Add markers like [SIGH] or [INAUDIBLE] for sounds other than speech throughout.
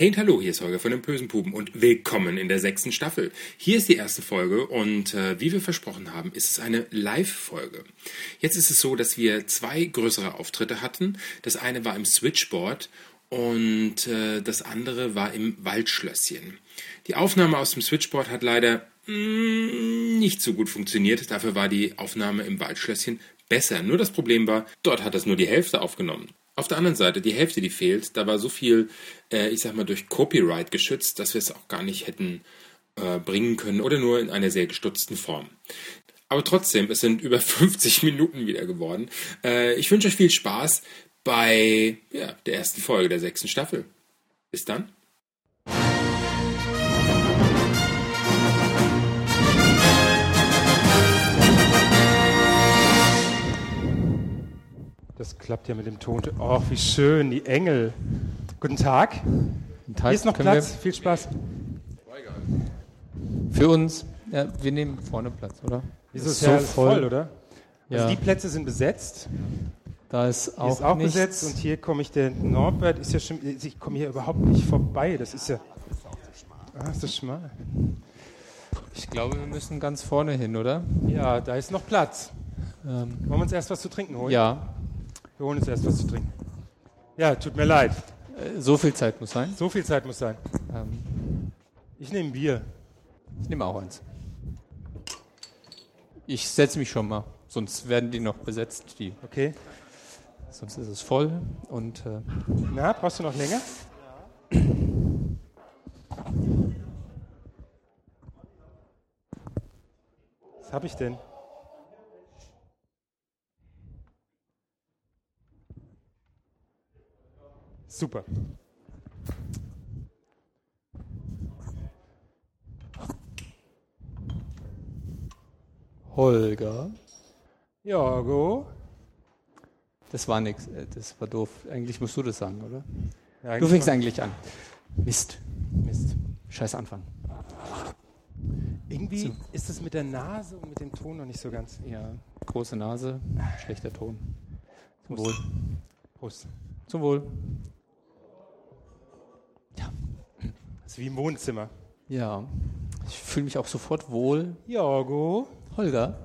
Hey und hallo, hier ist Holger von den Bösen Puben und willkommen in der sechsten Staffel. Hier ist die erste Folge und äh, wie wir versprochen haben, ist es eine Live-Folge. Jetzt ist es so, dass wir zwei größere Auftritte hatten. Das eine war im Switchboard und äh, das andere war im Waldschlösschen. Die Aufnahme aus dem Switchboard hat leider mh, nicht so gut funktioniert. Dafür war die Aufnahme im Waldschlösschen besser. Nur das Problem war, dort hat es nur die Hälfte aufgenommen. Auf der anderen Seite, die Hälfte, die fehlt, da war so viel, äh, ich sag mal, durch Copyright geschützt, dass wir es auch gar nicht hätten äh, bringen können oder nur in einer sehr gestutzten Form. Aber trotzdem, es sind über [LAUGHS] 50 Minuten wieder geworden. Äh, ich wünsche euch viel Spaß bei ja, der ersten Folge der sechsten Staffel. Bis dann. Das klappt ja mit dem Ton. Oh, wie schön, die Engel. Guten Tag. Guten Tag. Hier ist noch Können Platz. Viel Spaß. Für uns, ja, wir nehmen vorne Platz, oder? Ist so ja alles voll, voll. oder? Ja. Also die Plätze sind besetzt. Da ist Hier auch, ist auch nichts. besetzt und hier komme ich, der Norbert ist ja schon, ich komme hier überhaupt nicht vorbei. Das ist ja. Ah, ist das schmal. Ich glaube, wir müssen ganz vorne hin, oder? Ja, da ist noch Platz. Ähm, Wollen wir uns erst was zu trinken holen? ja, Wir holen uns erst was zu trinken. Ja, tut mir leid. äh, so viel Zeit muss sein. So viel Zeit muss sein. Ähm, Ich nehme Bier. ich nehme auch eins. Ich setze mich schon mal, sonst werden die noch besetzt, die, Okay. sonst ist es voll. Und äh, Na, brauchst du noch länger? Was habe ich denn? Super. Holger, Jorgo. das war nix, äh, das war doof. Eigentlich musst du das sagen, oder? Ja, Du fängst eigentlich an. Mist, Mist. scheiß Anfang. Irgendwie So. ist es mit der Nase und mit dem Ton noch nicht so ganz. Ja, große Nase, schlechter Ton. Zum Wohl. Prost. Zum Wohl. Das ist wie im Wohnzimmer. Ja, ich fühle mich auch sofort wohl. Jorgo. Holger?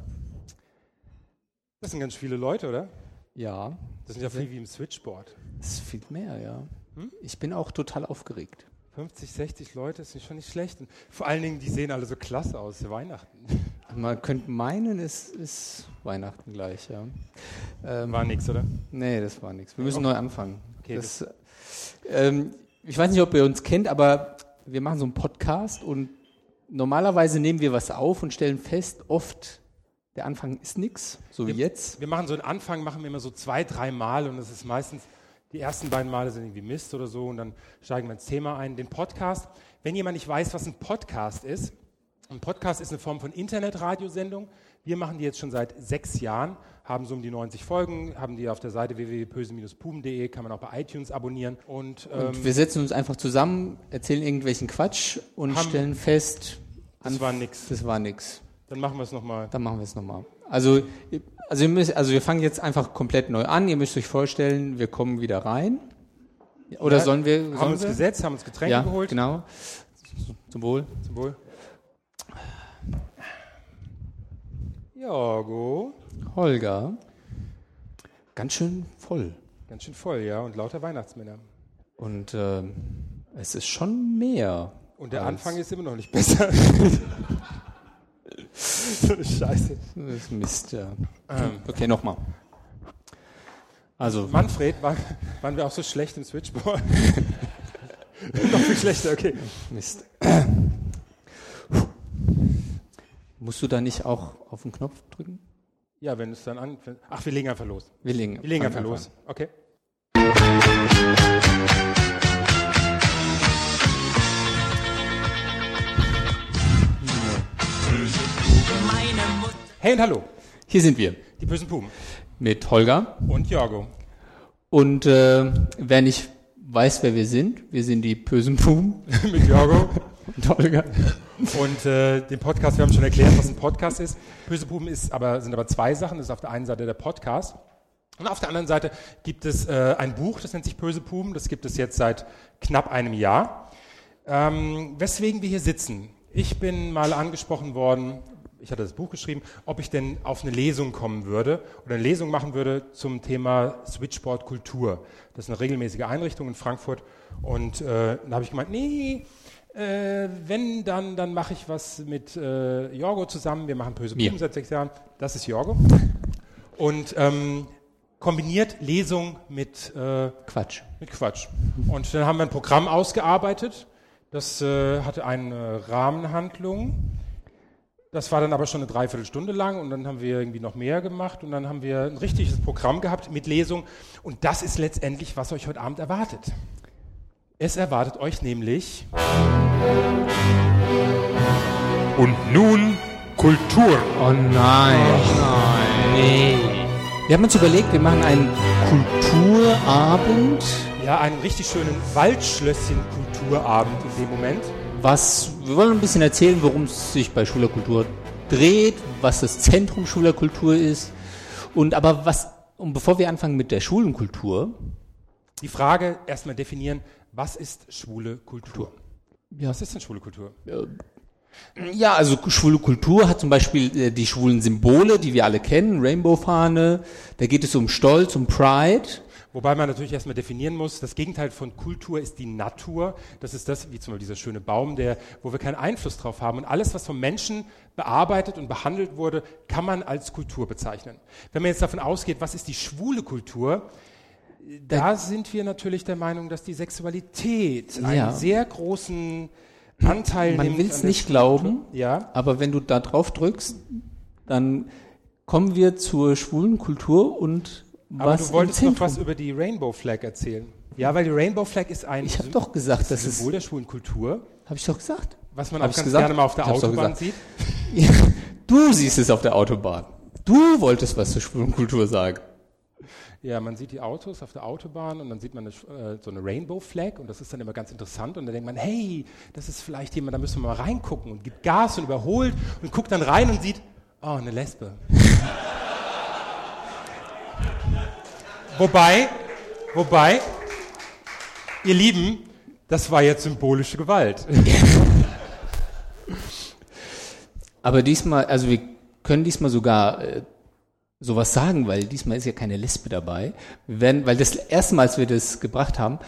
Das sind ganz viele Leute, oder? Ja, Das sind ja viel wie im Switchboard. das ist viel mehr, ja. Hm? Ich bin auch total aufgeregt. 50, 60 Leute ist schon nicht schlecht. Und vor allen Dingen, die sehen alle so klasse aus Weihnachten. [LAUGHS] Man könnte meinen, es ist Weihnachten gleich, ja. Ähm, War nix, oder? nee, das war nichts. Wir müssen neu anfangen. Okay, das, ähm, ich weiß nicht, ob ihr uns kennt, aber wir machen so einen Podcast und normalerweise nehmen wir was auf und stellen fest, oft der Anfang ist nichts, so wie jetzt. Wir machen so einen Anfang, machen wir immer so zwei, drei Mal und es ist meistens, die ersten beiden Male sind irgendwie Mist oder so und dann steigen wir ins Thema ein. Den Podcast, wenn jemand nicht weiß, was ein Podcast ist, ein Podcast ist eine Form von Internetradiosendung. Wir machen die jetzt schon seit sechs Jahren, haben so um die 90 Folgen, haben die auf der Seite www.pöse-puben.de, kann man auch bei iTunes abonnieren und, ähm, Und wir setzen uns einfach zusammen, erzählen irgendwelchen Quatsch und Haben- stellen fest, das war nix. das war nix. Dann machen wir es nochmal. Dann machen wir es nochmal. Also, also, ihr müsst, also wir fangen jetzt einfach komplett neu an. Ihr müsst euch vorstellen, wir kommen wieder rein. Oder Ja, sollen wir? Haben sollen uns wir? gesetzt, haben uns Getränke ja, geholt. genau. Zum Wohl. Zum Wohl. Jorgo. Holger. Ganz schön voll. Ganz schön voll, ja, und lauter Weihnachtsmänner. Und ähm, es ist schon mehr. Und der Anfang ist immer noch nicht besser. [LAUGHS] so eine Scheiße. Das ist Mist, ja. Ähm, Okay, nochmal. Also, Manfred, war, waren wir auch so schlecht im Switchboard? [LAUGHS] noch viel schlechter, okay. Mist. Musst du da nicht auch auf den Knopf drücken? Ja, wenn es dann an. Ach, wir legen einfach los. Wir legen, Wir legen einfach los. Okay. Hey und hallo, Hier sind wir die bösen Puben mit Holger. und Jorgo. Und äh, wer nicht weiß, wer wir sind, wir sind die bösen Puben [LAUGHS] Mit Jorgo. [LAUGHS] und Holger. Und äh, den Podcast, wir haben schon erklärt, was ein Podcast ist. Böse Buben ist aber, sind aber zwei Sachen. Das ist auf der einen Seite der Podcast. Und auf der anderen Seite gibt es äh, ein Buch, das nennt sich Böse Puben. Das gibt es jetzt seit knapp einem Jahr. Ähm, weswegen wir hier sitzen. Ich bin mal angesprochen worden, ich hatte das Buch geschrieben, ob ich denn auf eine Lesung kommen würde oder eine Lesung machen würde zum Thema Switchboard Kultur. Das ist eine regelmäßige Einrichtung in Frankfurt. Und äh, da habe ich gemeint, nee, äh, wenn, dann, dann mache ich was mit äh, Jorgo zusammen. Wir machen Böse Buben seit sechs Jahren. Das ist Jorgo. Und ähm, kombiniert Lesung mit äh, Quatsch. Mit Quatsch. Und dann haben wir ein Programm ausgearbeitet. Das äh, hatte eine Rahmenhandlung. Das war dann aber schon eine Dreiviertelstunde lang und dann haben wir irgendwie noch mehr gemacht und dann haben wir ein richtiges Programm gehabt mit Lesung. Und das ist letztendlich, was euch heute Abend erwartet. Es erwartet euch nämlich. Und nun Kultur. Oh nein. Oh nein. Nee. Wir haben uns überlegt, wir machen einen Kulturabend. Ja, einen richtig schönen Waldschlösschen-Kulturabend in dem Moment. Was, wir wollen ein bisschen erzählen, worum es sich bei Schulerkultur dreht, was das Zentrum Schulerkultur ist. Und aber was, und bevor wir anfangen mit der Schulenkultur. Die Frage erstmal definieren, was ist schwule Kultur? Ja. Was ist denn schwule Kultur? Ja, also schwule Kultur hat zum Beispiel äh, die schwulen Symbole, die wir alle kennen, Rainbow-Fahne, da geht es um Stolz, um Pride. Wobei man natürlich erstmal definieren muss, das Gegenteil von Kultur ist die Natur. Das ist das, wie zum Beispiel dieser schöne Baum, der, wo wir keinen Einfluss drauf haben. Und alles, was vom Menschen bearbeitet und behandelt wurde, kann man als Kultur bezeichnen. Wenn man jetzt davon ausgeht, was ist die schwule Kultur, da sind wir natürlich der Meinung, dass die Sexualität ja. einen sehr großen Anteil Man will es nicht glauben, ja. aber wenn du da drauf drückst, dann kommen wir zur schwulen Kultur und aber was du wolltest noch was über die Rainbow Flag erzählen. Ja, weil die Rainbow Flag ist ein Ich habe doch gesagt, das ist Symbol der schwulen Kultur. Habe ich doch gesagt. Was man hab auch ganz gesagt? gerne mal auf der Autobahn sieht. [LAUGHS] Ja, du siehst es auf der Autobahn. Du wolltest was zur schwulen Kultur sagen. [LAUGHS] Ja, man sieht die Autos auf der Autobahn und dann sieht man eine, äh, so eine Rainbow Flag und das ist dann immer ganz interessant und dann denkt man, hey, das ist vielleicht jemand, da müssen wir mal reingucken und gibt Gas und überholt und guckt dann rein und sieht, oh, eine Lesbe. [LAUGHS] wobei, wobei, ihr Lieben, das war jetzt symbolische Gewalt. [LAUGHS] Aber diesmal, also wir können diesmal sogar äh, sowas sagen, weil diesmal ist ja keine Lesbe dabei. Wir werden, weil das erste Mal, als wir das gebracht haben,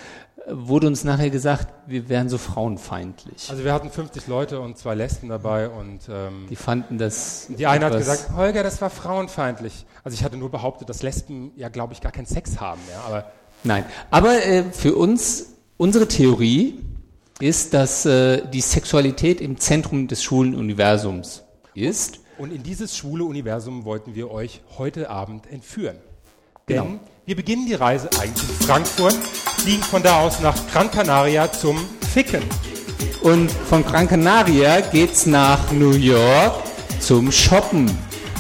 wurde uns nachher gesagt, wir wären so frauenfeindlich. Also wir hatten 50 Leute und zwei Lesben dabei und ähm, die fanden das. Die eine hat gesagt, Holger, das war frauenfeindlich. Also ich hatte nur behauptet, dass Lesben ja, glaube ich, gar keinen Sex haben. Ja, aber Nein, aber äh, für uns unsere Theorie ist, dass äh, die Sexualität im Zentrum des schwulen Universums ist. Und in dieses schwule Universum wollten wir euch heute Abend entführen. Denn genau. wir beginnen die Reise eigentlich in Frankfurt, fliegen von da aus nach Gran Canaria zum Ficken. Und von Gran Canaria geht's nach New York zum Shoppen.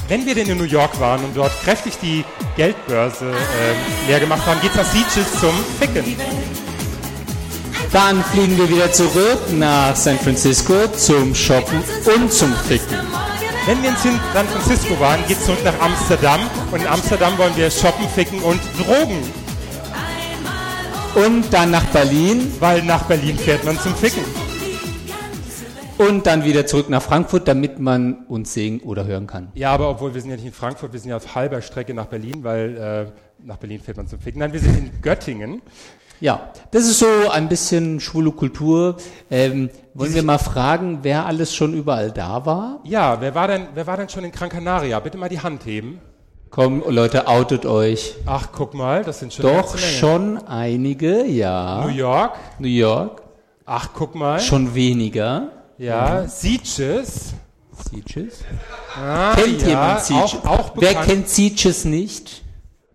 Wenn wir denn in New York waren und dort kräftig die Geldbörse äh, leer gemacht haben, geht's nach Sieges zum Ficken. Dann fliegen wir wieder zurück nach San Francisco zum Shoppen und zum Ficken. Wenn wir in San Francisco waren, geht es zurück nach Amsterdam. Und in Amsterdam wollen wir shoppen, ficken und drogen. Und dann nach Berlin. Weil nach Berlin fährt man zum Ficken. Und dann wieder zurück nach Frankfurt, damit man uns sehen oder hören kann. Ja, aber obwohl wir sind ja nicht in Frankfurt, wir sind ja auf halber Strecke nach Berlin, weil äh, nach Berlin fährt man zum Ficken. Nein, wir sind in Göttingen. Ja, das ist so ein bisschen schwule Kultur. Ähm, wollen wir mal fragen, wer alles schon überall da war? Ja, wer war denn, wer war denn schon in Gran Canaria? Bitte mal die Hand heben. Komm, Leute, outet euch. Ach, guck mal, das sind schon Doch schon einige, ja. New York? New York. Ach, guck mal. Schon weniger. Ja, mhm. Sieges. Sieges? Ah, kennt ja, jemand Sieges? Auch, auch Wer kennt Sieges nicht?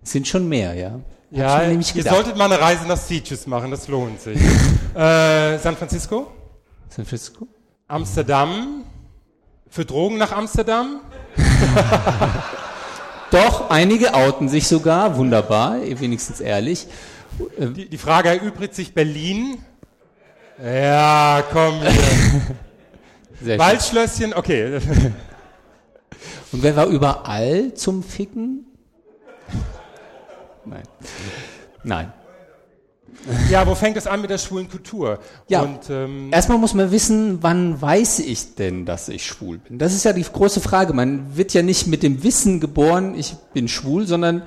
sind schon mehr, ja. Ja, ihr solltet mal eine Reise nach Sieges machen, das lohnt sich. [LAUGHS] äh, San Francisco? San Francisco? Amsterdam? Für Drogen nach Amsterdam? [LAUGHS] Doch, einige outen sich sogar, wunderbar, wenigstens ehrlich. Die, die Frage erübrigt sich Berlin. Ja, komm. [LAUGHS] Waldschlösschen, okay. Und wer war überall zum Ficken? Nein. Nein. Ja, wo fängt es an mit der schwulen Kultur? Ja. Und, ähm, Erstmal muss man wissen, wann weiß ich denn, dass ich schwul bin? Das ist ja die große Frage. Man wird ja nicht mit dem Wissen geboren, ich bin schwul, sondern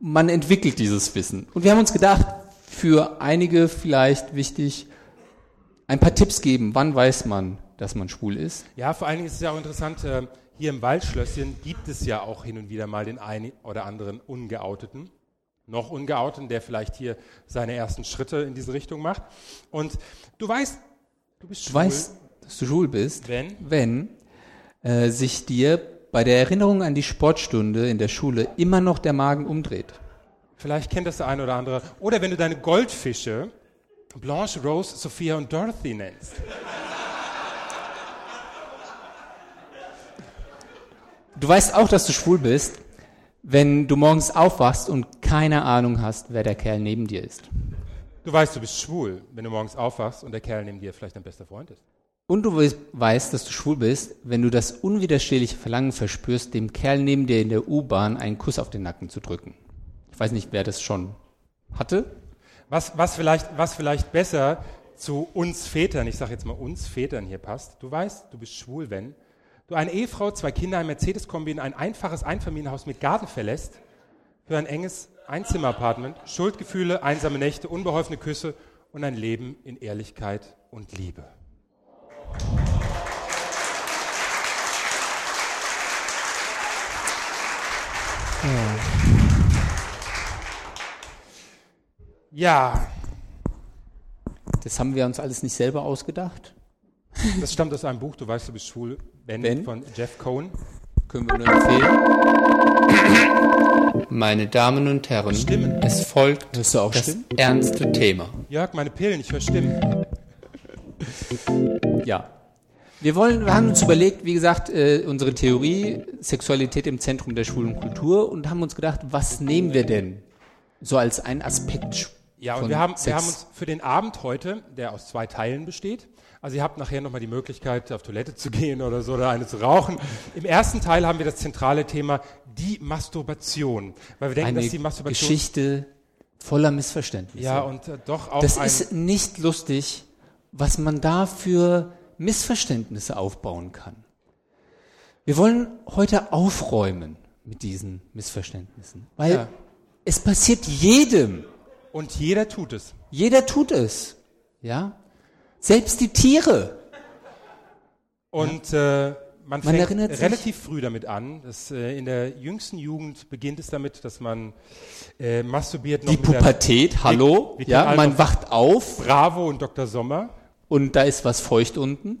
man entwickelt dieses Wissen. Und wir haben uns gedacht, für einige vielleicht wichtig, ein paar Tipps geben. Wann weiß man, dass man schwul ist? ja, vor allen Dingen ist es ja auch interessant, äh, hier im Waldschlösschen gibt es ja auch hin und wieder mal den einen oder anderen Ungeouteten, noch Ungeouteten, der vielleicht hier seine ersten Schritte in diese Richtung macht. Und du weißt, du bist schwul, Du weißt, dass du schwul bist, wenn wenn äh, sich dir bei der Erinnerung an die Sportstunde in der Schule immer noch der Magen umdreht. Vielleicht kennt das der eine oder andere. Oder wenn du deine Goldfische Blanche, Rose, Sophia und Dorothy nennst. Du weißt auch, dass du schwul bist, wenn du morgens aufwachst und keine Ahnung hast, wer der Kerl neben dir ist. Du weißt, du bist schwul, wenn du morgens aufwachst und der Kerl neben dir vielleicht dein bester Freund ist. Und du weißt- dass du schwul bist, wenn du das unwiderstehliche Verlangen verspürst, dem Kerl neben dir in der U-Bahn einen Kuss auf den Nacken zu drücken. Ich weiß nicht, wer das schon hatte. Was, was, vielleicht, was vielleicht besser zu uns Vätern, ich sage jetzt mal uns Vätern hier passt. Du weißt, du bist schwul, wenn du eine Ehefrau, zwei Kinder, ein Mercedes-Kombi in ein einfaches Einfamilienhaus mit Garten verlässt, für ein enges Einzimmer-Apartment, Schuldgefühle, einsame Nächte, unbeholfene Küsse und ein Leben in Ehrlichkeit und Liebe. Ja, Das haben wir uns alles nicht selber ausgedacht. das stammt aus einem Buch, du weißt, du bist schwul, Ben, Ben? von Jeff Cohn. Können wir nur empfehlen. Meine Damen und Herren, Stimmen. es folgt das Stimmen? ernste Thema. Jörg, meine Pillen, ich höre Stimmen. Ja. Wir wollen, wir haben uns überlegt, wie gesagt, äh, unsere Theorie, Sexualität im Zentrum der schwulen Kultur und haben uns gedacht, was nehmen wir denn so als einen Aspekt Ja, und von wir haben, wir Sex? haben uns für den Abend heute, der aus zwei Teilen besteht, also ihr habt nachher nochmal die Möglichkeit, auf Toilette zu gehen oder so oder eine zu rauchen. Im ersten Teil haben wir das zentrale Thema, die Masturbation. Weil wir denken, eine dass die Masturbation... Geschichte voller Missverständnisse. Ja, und äh, doch auch das ist nicht lustig, was man da für Missverständnisse aufbauen kann. Wir wollen heute aufräumen mit diesen Missverständnissen, weil Ja. es passiert jedem. und jeder tut es. Jeder tut es. Ja? Selbst die Tiere. Und äh, man, Man fängt relativ früh damit an. Dass, äh, in der jüngsten Jugend beginnt es damit, dass man äh, masturbiert noch Die mit der Pubertät, hallo. wir kennen Ja, man wacht auf Bravo und Dr. Sommer. und da ist was feucht unten.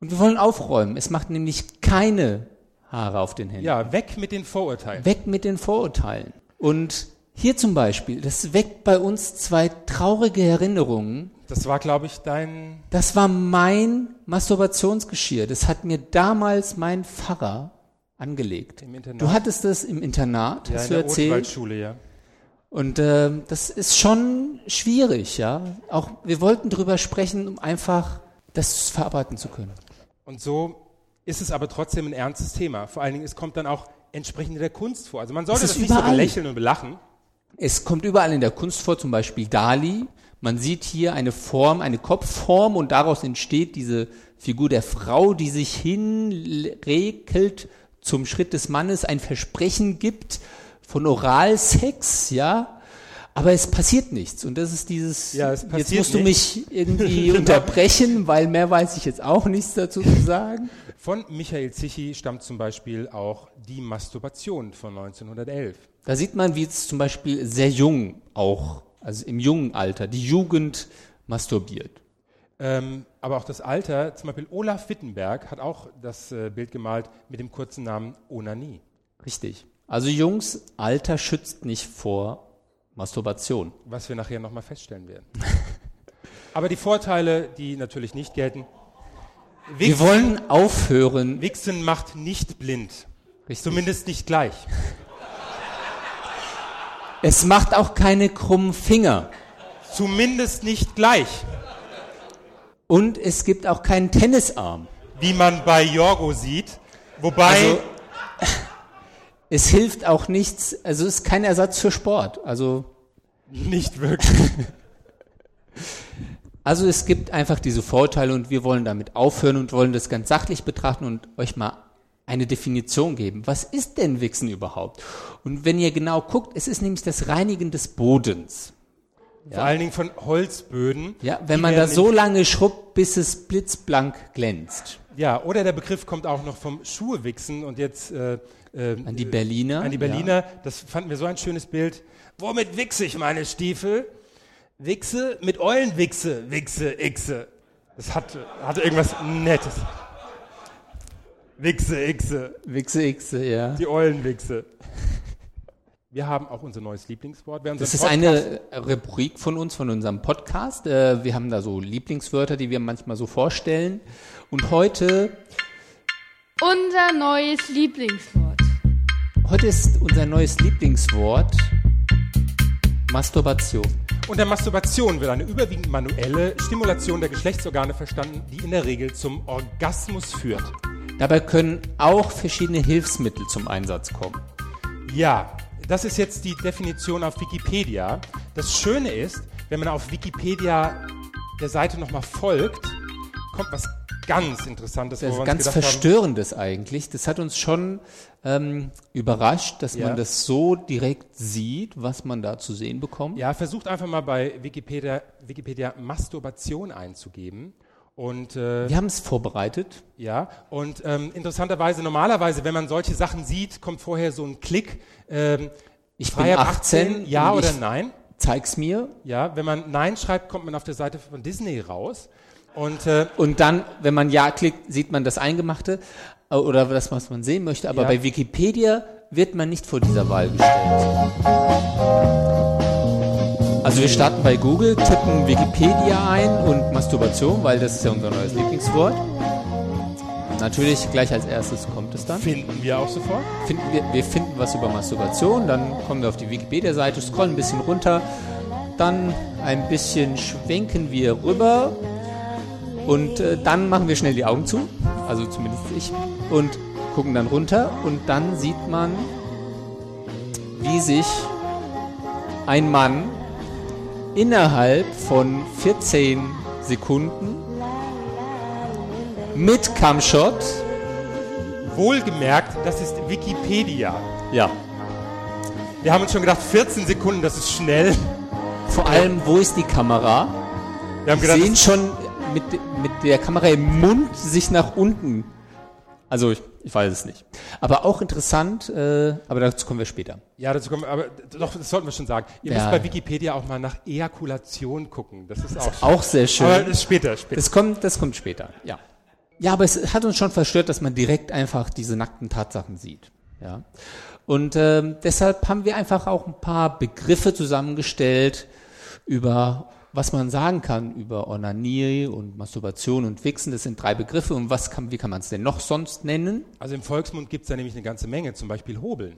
Und wir wollen aufräumen. Es macht nämlich keine Haare auf den Händen. Ja, weg mit den Vorurteilen. Weg mit den Vorurteilen. Und hier zum Beispiel, das weckt bei uns zwei traurige Erinnerungen. Das war, glaube ich, dein... Das war mein Masturbationsgeschirr. Das hat mir damals mein Pfarrer angelegt. Im Internat? Du hattest das im Internat, Ja, hast in du der erzählt. Ja. Und ähm, das ist schon schwierig, ja. Auch wir wollten drüber sprechen, um einfach das verarbeiten zu können. Und so ist es aber trotzdem ein ernstes Thema. Vor allen Dingen, es kommt dann auch entsprechend in der Kunst vor. Also man sollte das ist nicht so belächeln und belachen. Es kommt überall in der Kunst vor, zum Beispiel Dali. Man sieht hier eine Form, eine Kopfform und daraus entsteht diese Figur der Frau, die sich hinrekelt zum Schritt des Mannes, ein Versprechen gibt von Oralsex, ja. Aber es passiert nichts. Und das ist dieses, Ja, es jetzt passiert musst du nichts. mich irgendwie [LAUGHS] [LAUGHS] unterbrechen, weil mehr weiß ich jetzt auch nichts dazu zu sagen. Von Michael Zichi stammt zum Beispiel auch die Masturbation von 1911. Da sieht man, wie es zum Beispiel sehr jung auch, also im jungen Alter, die Jugend masturbiert. Ähm, aber auch das Alter, zum Beispiel Olaf Wittenberg hat auch das äh, Bild gemalt mit dem kurzen Namen Onanie. Richtig. Also Jungs, Alter schützt nicht vor Masturbation. was wir nachher nochmal feststellen werden. [LAUGHS] Aber die Vorteile, die natürlich nicht gelten. Wir Wichsen, wollen aufhören. Wichsen macht nicht blind. Richtig. Zumindest nicht gleich. Es macht auch keine krummen Finger. Zumindest nicht gleich. Und es gibt auch keinen Tennisarm. Wie man bei Jorgo sieht. Wobei, Also, [LAUGHS] es hilft auch nichts, also es ist kein Ersatz für Sport. Also Nicht wirklich. [LAUGHS] Also es gibt einfach diese Vorteile und wir wollen damit aufhören und wollen das ganz sachlich betrachten und euch mal eine Definition geben. Was ist denn Wichsen überhaupt? Und wenn ihr genau guckt, es ist nämlich das Reinigen des Bodens. Vor allen Dingen von Holzböden. Ja, wenn man da so lange schrubbt, bis es blitzblank glänzt. Ja, oder der Begriff kommt auch noch vom Schuhewichsen und jetzt äh, äh, An die Berliner. an die Berliner. Das fanden wir so ein schönes Bild. Womit wichse ich meine Stiefel? Wichse mit Eulenwichse, Wichse, Ichse. Das hatte, hatte irgendwas Nettes. Wichse, Ichse, Ja. Wichse, Ichse, ja. die Eulenwichse. [LAUGHS] Wir haben auch unser neues Lieblingswort. Das ist eine Rubrik von uns, von unserem Podcast. Äh, Wir haben da so Lieblingswörter, die wir manchmal so vorstellen. Und heute, Unser neues Lieblingswort. heute ist unser neues Lieblingswort Masturbation. Unter Masturbation wird eine überwiegend manuelle Stimulation der Geschlechtsorgane verstanden, die in der Regel zum Orgasmus führt. Dabei können auch verschiedene Hilfsmittel zum Einsatz kommen. Ja, das ist jetzt die Definition auf Wikipedia. Das Schöne ist, wenn man auf Wikipedia der Seite nochmal folgt, kommt was ganz Interessantes, Das ist ganz gedacht haben, Verstörendes eigentlich. Das hat uns schon ähm, überrascht, dass Ja. man das so direkt sieht, was man da zu sehen bekommt. Ja, versucht einfach mal bei Wikipedia, Wikipedia Masturbation einzugeben. Und äh, Wir haben es vorbereitet. Ja, und ähm, interessanterweise, normalerweise, wenn man solche Sachen sieht, kommt vorher so ein Klick. Ähm, Ich bin frei ab 18, ja oder nein? Zeig's mir. Ja, wenn man Nein schreibt, kommt man auf der Seite von Disney raus. Und äh, Und dann, wenn man Ja klickt, sieht man das Eingemachte äh, oder das, was man sehen möchte. Aber Ja. bei Wikipedia wird man nicht vor dieser Wahl gestellt. Also wir starten bei Google, tippen Wikipedia ein und Masturbation, weil das ist ja unser neues Lieblingswort. Natürlich gleich als erstes kommt es dann. finden wir auch sofort. Finden wir, wir finden was über Masturbation, dann kommen wir auf die Wikipedia-Seite, scrollen ein bisschen runter, dann ein bisschen schwenken wir rüber und äh, dann machen wir schnell die Augen zu, also zumindest ich, und gucken dann runter und dann sieht man, wie sich ein Mann innerhalb von 14 Sekunden mit Camshot, Wohlgemerkt, das ist Wikipedia. ja, Wir haben uns schon gedacht, 14 Sekunden, das ist schnell. Vor allem, wo ist die Kamera? Wir haben gedacht, sehen schon mit, mit der Kamera im Mund sich nach unten. Also ich, weiß es nicht. Aber auch interessant, äh, aber dazu kommen wir später. ja, dazu kommen wir, aber doch, das sollten wir schon sagen. Ihr Ja. müsst bei Wikipedia auch mal nach Ejakulation gucken. Das ist auch. Auch sehr schön. aber das ist später, später. Das kommt, das kommt später, ja. Ja, aber es hat uns schon verstört, dass man direkt einfach diese nackten Tatsachen sieht. Ja. Und ähm, deshalb haben wir einfach auch ein paar Begriffe zusammengestellt über was man sagen kann über Onanie und Masturbation und Wichsen. Das sind drei Begriffe. Und was kann, wie kann man es denn noch sonst nennen? Also im Volksmund gibt es da nämlich eine ganze Menge, zum Beispiel Hobeln.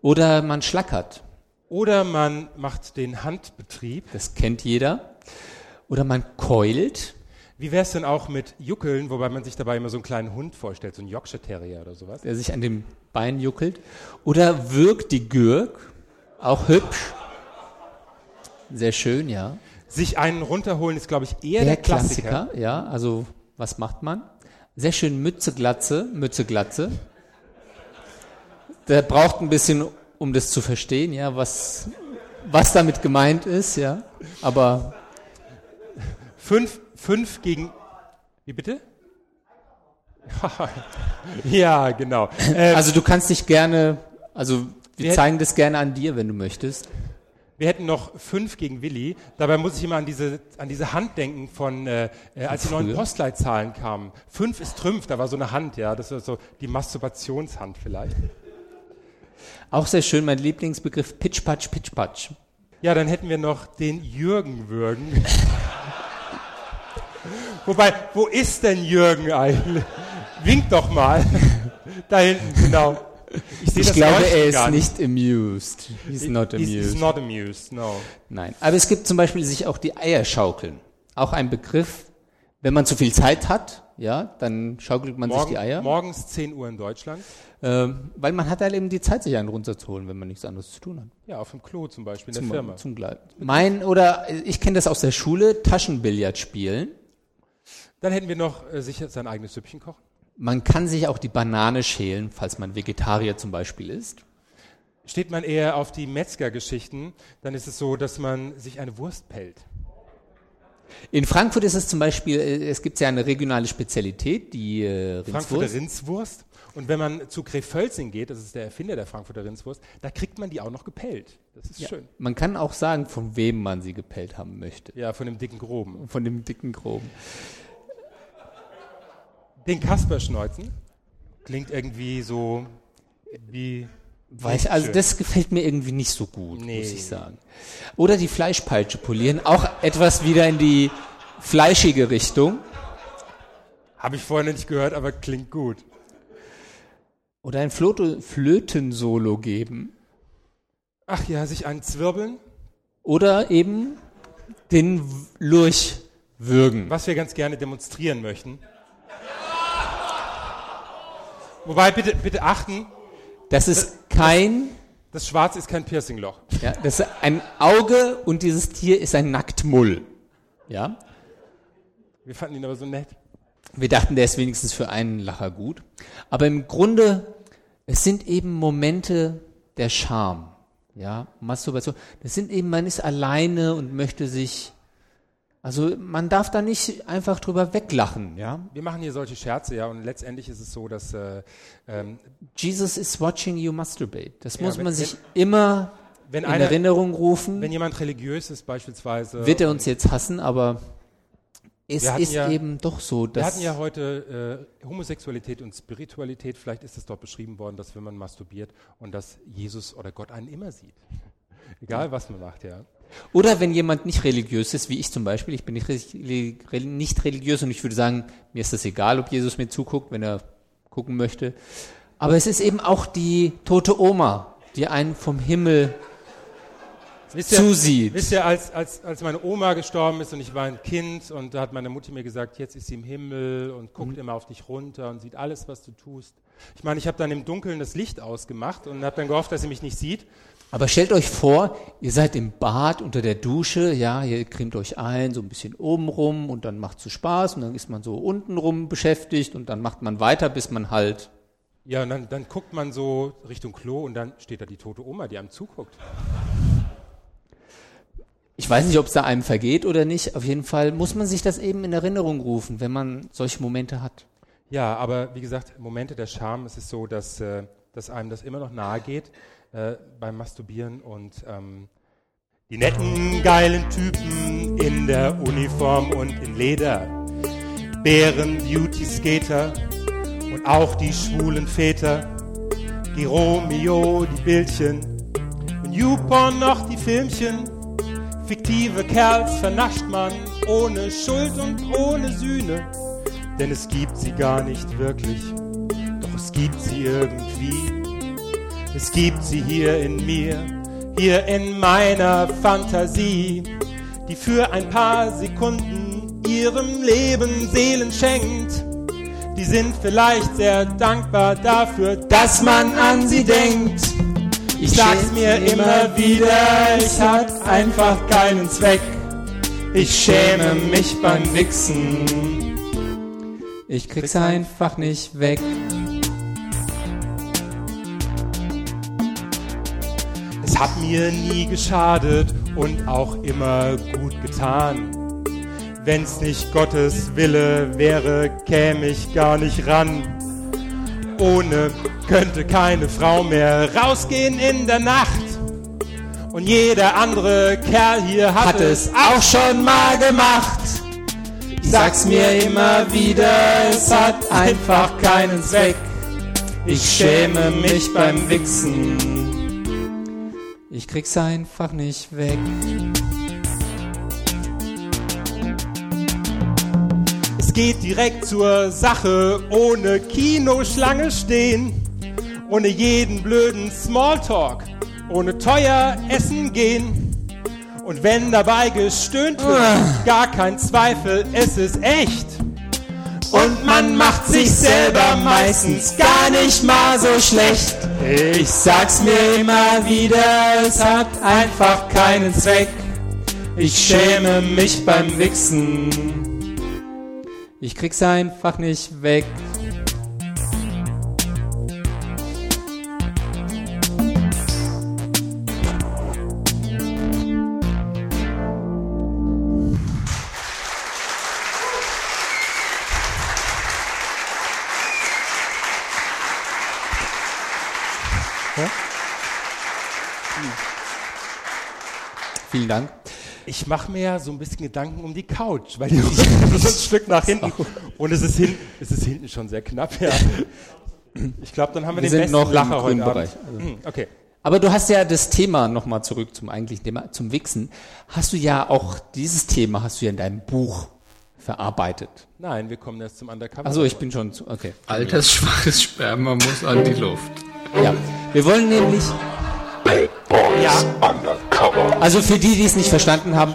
Oder man schlackert. Oder man macht den Handbetrieb. Das kennt jeder. Oder man keult. Wie wäre es denn auch mit Juckeln, wobei man sich dabei immer so einen kleinen Hund vorstellt, so einen Yorkshire Terrier oder sowas? der sich an dem Bein juckelt. Oder wirkt die Gürk, auch hübsch. Sehr schön, ja. Sich einen runterholen ist, glaube ich, eher der, Klassiker. ja. Also, was macht man? Sehr schön Mütze, Glatze, Mütze, Glatze. Der braucht ein bisschen, um das zu verstehen, ja, was, was damit gemeint ist, ja. Aber Fünf, fünf gegen. Wie bitte? [LAUGHS] ja, genau. Also du kannst dich gerne, also wir Wir- zeigen das gerne an dir, wenn du möchtest. Wir hätten noch fünf gegen Willi. Dabei muss ich immer an diese, an diese Hand denken von, äh, äh, als die neuen? Postleitzahlen kamen. Fünf ist Trümpf, da war so eine Hand, ja. Das war so die Masturbationshand vielleicht. Auch sehr schön, mein Lieblingsbegriff Pitch-Patch, Pitch-Patch. Ja, dann hätten wir noch den Jürgen würgen. [LAUGHS] Wobei, wo ist denn Jürgen eigentlich? Wink doch mal. [LAUGHS] da hinten, genau. Ich das glaube, er ist nicht amused. He's not amused. he's not amused, no. Nein. Aber es gibt zum Beispiel sich auch die Eier schaukeln. Auch ein Begriff, wenn man zu viel Zeit hat, ja, dann schaukelt man Morgen, sich die Eier. Morgens 10 Uhr in Deutschland. Ähm, weil man hat halt eben die Zeit, sich einen runterzuholen, wenn man nichts anderes zu tun hat. Ja, auf dem Klo zum Beispiel in Zum, der Firma. zum mein, oder äh, ich kenne das aus der Schule, Taschenbillard spielen. Dann hätten wir noch äh, sicher sein eigenes Süppchen kochen. Man kann sich auch die Banane schälen, falls man Vegetarier zum Beispiel ist. Steht man eher auf die Metzgergeschichten, dann ist es so, dass man sich eine Wurst pellt. In Frankfurt ist es zum Beispiel, äh, es gibt ja eine regionale Spezialität, die äh, Frankfurter Rindswurst. Rindswurst. Und wenn man zu Krefölzing geht, das ist der Erfinder der Frankfurter Rindswurst, da kriegt man die auch noch gepellt. Das ist Ja. schön. Man kann auch sagen, von wem man sie gepellt haben möchte. Ja, von dem dicken Groben. Von dem dicken Groben. Den Kasperschneuzen klingt irgendwie so wie. Weiß, also schön. das gefällt mir irgendwie nicht so gut, Nee. muss ich sagen. Oder die Fleischpeitsche polieren, auch etwas wieder in die fleischige Richtung. Habe ich vorher nicht gehört, aber klingt gut. Oder ein Flote- Flötensolo geben. Ach ja, sich einen zwirbeln. Oder eben den Lurch würgen. Was wir ganz gerne demonstrieren möchten. Wobei, bitte, bitte achten, Das ist kein, das Schwarze ist kein Piercingloch. ja, das ist ein Auge und dieses Tier ist ein Nacktmull. Ja? Wir fanden ihn aber so nett. Wir dachten, der ist wenigstens für einen Lacher gut. Aber im Grunde, es sind eben Momente der Scham. Ja, Masturbation. Das sind eben, man ist alleine und möchte sich, also man darf da nicht einfach drüber weglachen, ja. Wir machen hier solche Scherze, ja, und letztendlich ist es so, dass äh, ähm, Jesus is watching you masturbate. Das Ja, muss wenn- man sich immer wenn in einer, Erinnerung rufen. wenn jemand religiös ist beispielsweise, Wird er uns jetzt hassen, aber es Wir ist ja- eben doch so, wir dass hatten ja heute äh, Homosexualität und Spiritualität, vielleicht ist es dort beschrieben worden, dass wenn man masturbiert und dass Jesus oder Gott einen immer sieht. [LAUGHS] Egal was man macht, ja. Oder wenn jemand nicht religiös ist, wie ich zum Beispiel, ich bin nicht, nicht religiös und ich würde sagen, mir ist das egal, ob Jesus mir zuguckt, wenn er gucken möchte. Aber es ist eben auch die tote Oma, die einen vom Himmel Wisst ihr, zusieht. wisst ihr als, als, als meine Oma gestorben ist und ich war ein Kind und da hat meine Mutti mir gesagt, jetzt ist sie im Himmel und Mhm. guckt immer auf dich runter und sieht alles, was du tust. Ich meine, ich habe dann im Dunkeln das Licht ausgemacht und habe dann gehofft, dass sie mich nicht sieht. Aber stellt euch vor, ihr seid im Bad unter der Dusche, ja, ihr cremt euch ein, so ein bisschen oben rum und dann macht es Spaß und dann ist man so unten rum beschäftigt und dann macht man weiter, bis man halt Ja, und dann, dann guckt man so Richtung Klo und dann steht da die tote Oma, die einem zuguckt. Ich weiß nicht, ob es da einem vergeht oder nicht. Auf jeden Fall muss man sich das eben in Erinnerung rufen, wenn man solche Momente hat. Ja, aber wie gesagt, Momente der Scham, es ist so, dass, äh, dass einem das immer noch nahe geht äh, beim Masturbieren und ähm, die netten, geilen Typen in der Uniform und in Leder, Bären, Beauty-Skater und auch die schwulen Väter, die Romeo, die Bildchen. Und YouPorn noch die Filmchen. Fiktive Kerls vernascht man ohne Schuld und ohne Sühne. Denn es gibt sie gar nicht wirklich, doch es gibt sie irgendwie. Es gibt sie hier in mir, hier in meiner Fantasie, die für ein paar Sekunden ihrem Leben Seelen schenkt. Die sind vielleicht sehr dankbar dafür, dass man an sie denkt. Ich sag's mir immer wieder, es hat einfach keinen Zweck. Ich schäme mich beim Wichsen. Ich krieg's einfach nicht weg. Hat mir nie geschadet und auch immer gut getan. Wenn's nicht Gottes Wille wäre, käme ich gar nicht ran. Ohne könnte keine Frau mehr rausgehen in der Nacht. Und jeder andere Kerl hier hat, Hat es auch schon mal gemacht. Ich Sag's mir immer wieder, es hat einfach keinen Zweck. Ich schäme mich beim Wichsen. Ich krieg's einfach nicht weg. Es geht direkt zur Sache, ohne Kinoschlange stehen, ohne jeden blöden Smalltalk, ohne teuer essen gehen. Und wenn dabei gestöhnt wird, gar kein Zweifel, es ist echt. Und man macht sich selber meistens gar nicht mal so schlecht. Ich sag's mir immer wieder, es hat einfach keinen Zweck. Ich schäme mich beim Wichsen. Ich krieg's einfach nicht weg. Vielen Dank. Ich mache mir ja so ein bisschen Gedanken um die Couch, weil die [LAUGHS] ist so ein Stück nach hinten und es ist, hin, es ist hinten schon sehr knapp. Ja. Ich glaube, dann haben wir, Wir den sind besten noch im Lacher heute Abend. Bereich. Also- Hm, Okay. Aber du hast ja das Thema, nochmal zurück zum eigentlichen Thema, zum Wichsen, hast du ja auch, dieses Thema hast du ja in deinem Buch verarbeitet. Nein, wir kommen jetzt zum Undercover. Also ich bin schon zu, okay. Altersschwaches Sperma muss an die Luft. Ja. Wir wollen nämlich, also für die, die es nicht verstanden haben,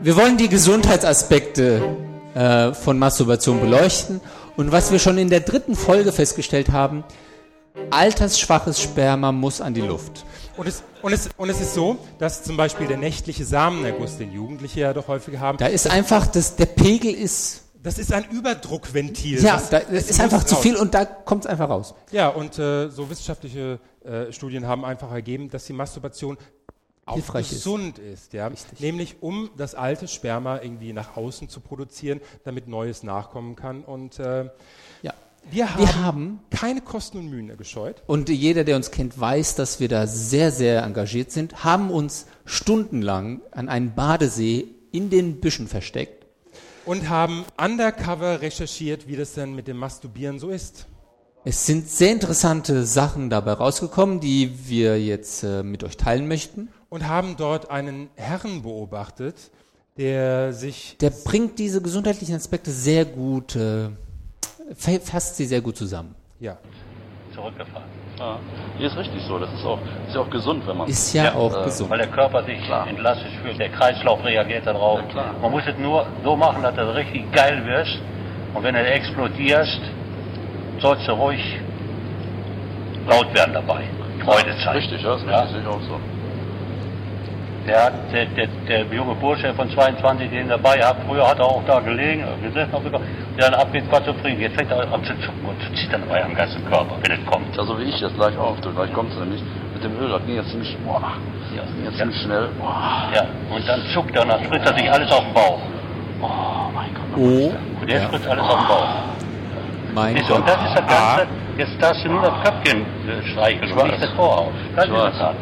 wir wollen die Gesundheitsaspekte äh, von Masturbation beleuchten. Und was wir schon in der dritten Folge festgestellt haben, altersschwaches Sperma muss an die Luft. Und es, und, es, und es ist so, dass zum Beispiel der nächtliche Samenerguss, den Jugendliche ja doch häufiger haben, Da ist einfach, das, der Pegel ist, das ist ein Überdruckventil. ja, Das- da es ist einfach zu raus. viel und da kommt es einfach raus. Ja, und äh, so wissenschaftliche äh, Studien haben einfach ergeben, dass die Masturbation auch Hilfreich ist. gesund ist, ja. Nämlich um das alte Sperma irgendwie nach außen zu produzieren, damit Neues nachkommen kann. Und äh, Ja. wir, haben Wir haben keine Kosten und Mühen gescheut. Und jeder, der uns kennt, weiß, dass wir da sehr, sehr engagiert sind, haben uns stundenlang an einen Badesee in den Büschen versteckt. Und haben undercover recherchiert, wie das denn mit dem Masturbieren so ist. Es sind sehr interessante Sachen dabei rausgekommen, die wir jetzt äh, mit euch teilen möchten. Und haben dort einen Herrn beobachtet, der sich Der bringt diese gesundheitlichen Aspekte sehr gut, äh, fa- fasst sie sehr gut zusammen. ja, zurückgefahren. Ja, hier ist richtig so. Das ist auch, ist ja auch gesund, wenn man. Ist ja, auch äh, gesund. Weil der Körper sich Klar. entlastet fühlt, der Kreislauf reagiert darauf. Ja. Man muss es nur so machen, dass du richtig geil wirst. Und wenn du explodierst, sollst du ruhig laut werden dabei. Freude zeigen. Richtig, ja, das ist Ja. ich auch so. Der, hat, der, der, der junge Bursche von 22, den dabei habt, früher hat er auch da gelegen, äh, gesessen, auf der dann abgeht, war zufrieden. Jetzt fängt er an zu zucken und zieht dann bei am ganzen Körper, wenn es kommt. Ja, so wie ich jetzt gleich auf, du, gleich kommt es nämlich. Mit dem Öl, das ging jetzt ziemlich, boah, Ja. das ging jetzt ziemlich schnell. Boah, Ja, und dann zuckt er dann spritzt er sich alles auf den Bauch. oh mein Gott. Oh, Und der spritzt alles auf den Bauch. mein du, und Gott. das ist das Ganze. Jetzt darfst du nur das Köpfchen äh, streicheln und nicht das Vorhaus. Das Ich ist das.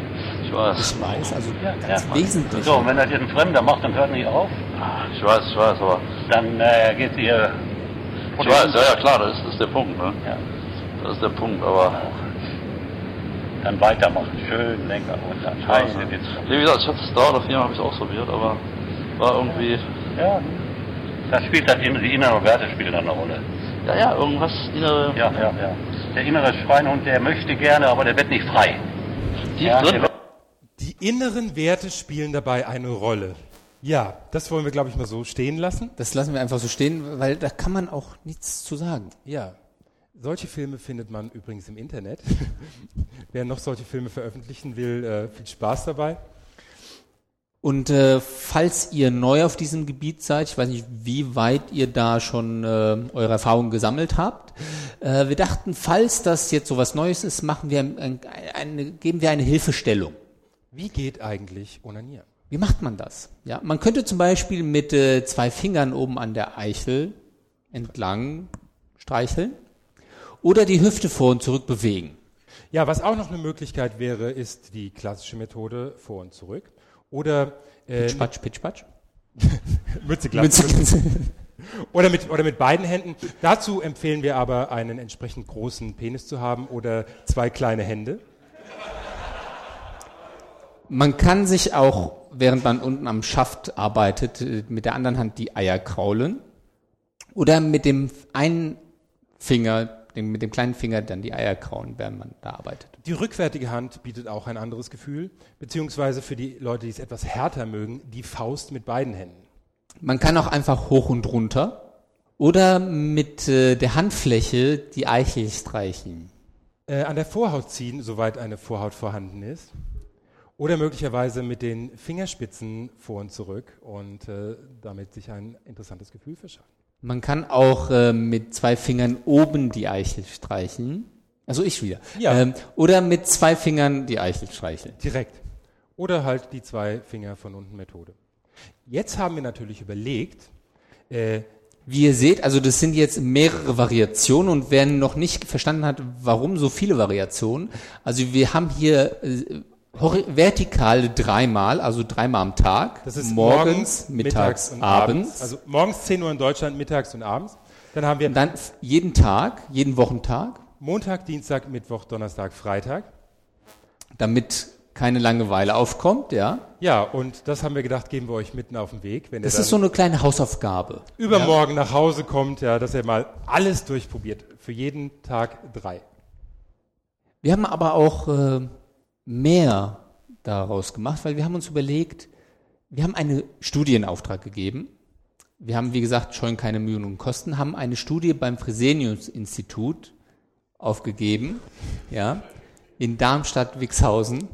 Ich weiß, Ich weiß, also Ja, ganz ja. wesentlich. So, und wenn das jetzt ein Fremder macht, dann hört nicht auf, ich weiß, ich weiß, aber. dann äh, geht ihr. Ich weiß, ja, ja, klar, das ist, das ist der Punkt, ne? Ja, Das ist der Punkt, aber. dann weitermachen, schön länger und dann Ich weiß, heiße ne? Wie gesagt, ich hab's da oder vier habe ich ausprobiert, aber war irgendwie. Ja, da spielt das in, die innere Werte spielen dann eine Rolle. Ja, ja, irgendwas innere. Ja, ja, ja. Der innere Schweinehund, der möchte gerne, aber der wird nicht frei. Tief Ja, drin. Inneren Werte spielen dabei eine Rolle. Ja, das wollen wir, glaube ich, mal so stehen lassen. Das lassen wir einfach so stehen, weil da kann man auch nichts zu sagen. Ja, solche Filme findet man übrigens im Internet. [LAUGHS] Wer noch solche Filme veröffentlichen will, äh, viel Spaß dabei. Und äh, falls ihr neu auf diesem Gebiet seid, ich weiß nicht, wie weit ihr da schon äh, eure Erfahrungen gesammelt habt, äh, wir dachten, falls das jetzt so was Neues ist, machen wir ein, eine, geben wir eine Hilfestellung. Wie geht eigentlich Onanieren? Wie macht man das? Ja, man könnte zum Beispiel mit äh, zwei Fingern oben an der Eichel entlang streicheln oder die Hüfte vor und zurück bewegen. Ja, was auch noch eine Möglichkeit wäre, ist die klassische Methode vor und zurück. Oder äh, Pitch, patsch, pitch, patsch. [LAUGHS] Mütze klappen. [LAUGHS] Oder mit, oder mit beiden Händen. Dazu empfehlen wir aber, einen entsprechend großen Penis zu haben oder zwei kleine Hände. Man kann sich auch, während man unten am Schaft arbeitet, äh, mit der anderen Hand die Eier kraulen oder mit dem einen Finger, dem, mit dem kleinen Finger dann die Eier kraulen, während man da arbeitet. Die rückwärtige Hand bietet auch ein anderes Gefühl, beziehungsweise für die Leute, die es etwas härter mögen, die Faust mit beiden Händen. Man kann auch einfach hoch und runter Oder mit äh, der Handfläche die Eichel streichen. Äh, an der Vorhaut ziehen, soweit eine Vorhaut vorhanden ist. Oder möglicherweise mit den Fingerspitzen vor und zurück und äh, damit sich ein interessantes Gefühl verschaffen. Man kann auch äh, mit zwei Fingern oben die Eichel streichen. Also ich wieder. Ja. Ähm, oder mit zwei Fingern die Eichel streicheln. Direkt. Oder halt die zwei Finger von unten Methode. Jetzt haben wir natürlich überlegt, äh, Wie ihr seht, also das sind jetzt mehrere Variationen und wer noch nicht verstanden hat, warum so viele Variationen, also wir haben hier äh, vertikal dreimal, also dreimal am Tag, das ist morgens, mittags, und abends, Also morgens 10 Uhr in Deutschland, mittags und abends. Dann haben wir und dann jeden Tag, jeden Wochentag, Montag, Dienstag, Mittwoch, Donnerstag, Freitag. damit keine Langeweile aufkommt, ja. Ja, und das haben wir gedacht, geben wir euch mitten auf den Weg, wenn Das ist so eine kleine Hausaufgabe. übermorgen nach Hause kommt, ja, dass ihr mal alles durchprobiert. Für jeden Tag drei. Wir haben aber auch äh, mehr daraus gemacht, weil wir haben uns überlegt, wir haben eine Studie in Auftrag gegeben. Wir haben, wie gesagt, scheuen keine Mühen und Kosten, haben eine Studie beim Fresenius-Institut aufgegeben, ja, in Darmstadt-Wixhausen.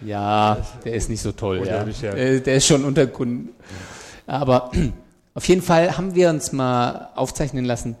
Ja, der ist nicht so toll, ja. Äh, Der ist schon untergrund. Aber auf jeden Fall haben wir uns mal aufzeichnen lassen,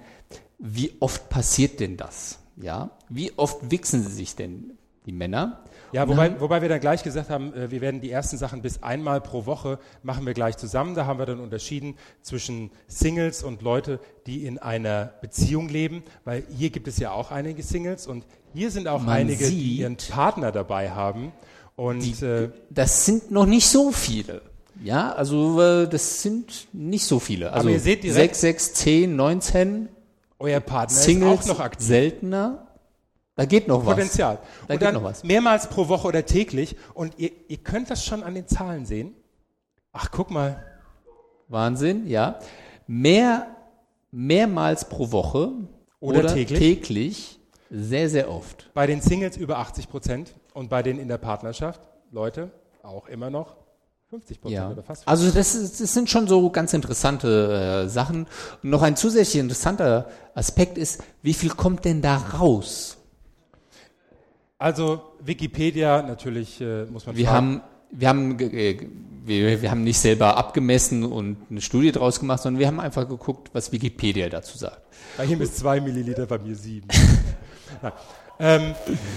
wie oft passiert denn das? Ja, wie oft wichsen sie sich denn, die Männer? Ja, wobei, wobei wir dann gleich gesagt haben, äh, wir werden die ersten Sachen bis einmal pro Woche machen wir gleich zusammen. Da haben wir dann unterschieden zwischen Singles und Leute, die in einer Beziehung leben, weil hier gibt es ja auch einige Singles und hier sind auch Man einige, die ihren Partner dabei haben. Und äh, Das sind noch nicht so viele. Ja, also äh, das sind nicht so viele. Also ihr seht direkt- 6, 6, 10, 19, euer Partner Singles ist auch noch aktiv. seltener. Da geht noch was. Potenzial. Da und geht noch was. mehrmals pro Woche oder täglich. Und ihr, ihr könnt das schon an den Zahlen sehen. Ach, guck mal. Wahnsinn, ja. Mehr, mehrmals pro Woche Oder täglich. täglich, sehr, sehr oft. Bei den Singles über 80 Prozent und bei den in der Partnerschaft, Leute, auch immer noch 50 Prozent Ja. oder fast. Also das, ist, das sind schon so ganz interessante äh, Sachen. Und noch ein zusätzlich interessanter Aspekt ist, wie viel kommt denn da raus? Also Wikipedia, natürlich äh, muss man Wir fragen. haben, wir haben, äh, wir, wir haben nicht selber abgemessen und eine Studie draus gemacht, sondern wir haben einfach geguckt, was Wikipedia dazu sagt. Bei ihm ist zwei Milliliter, bei mir sieben. [LAUGHS] Ähm,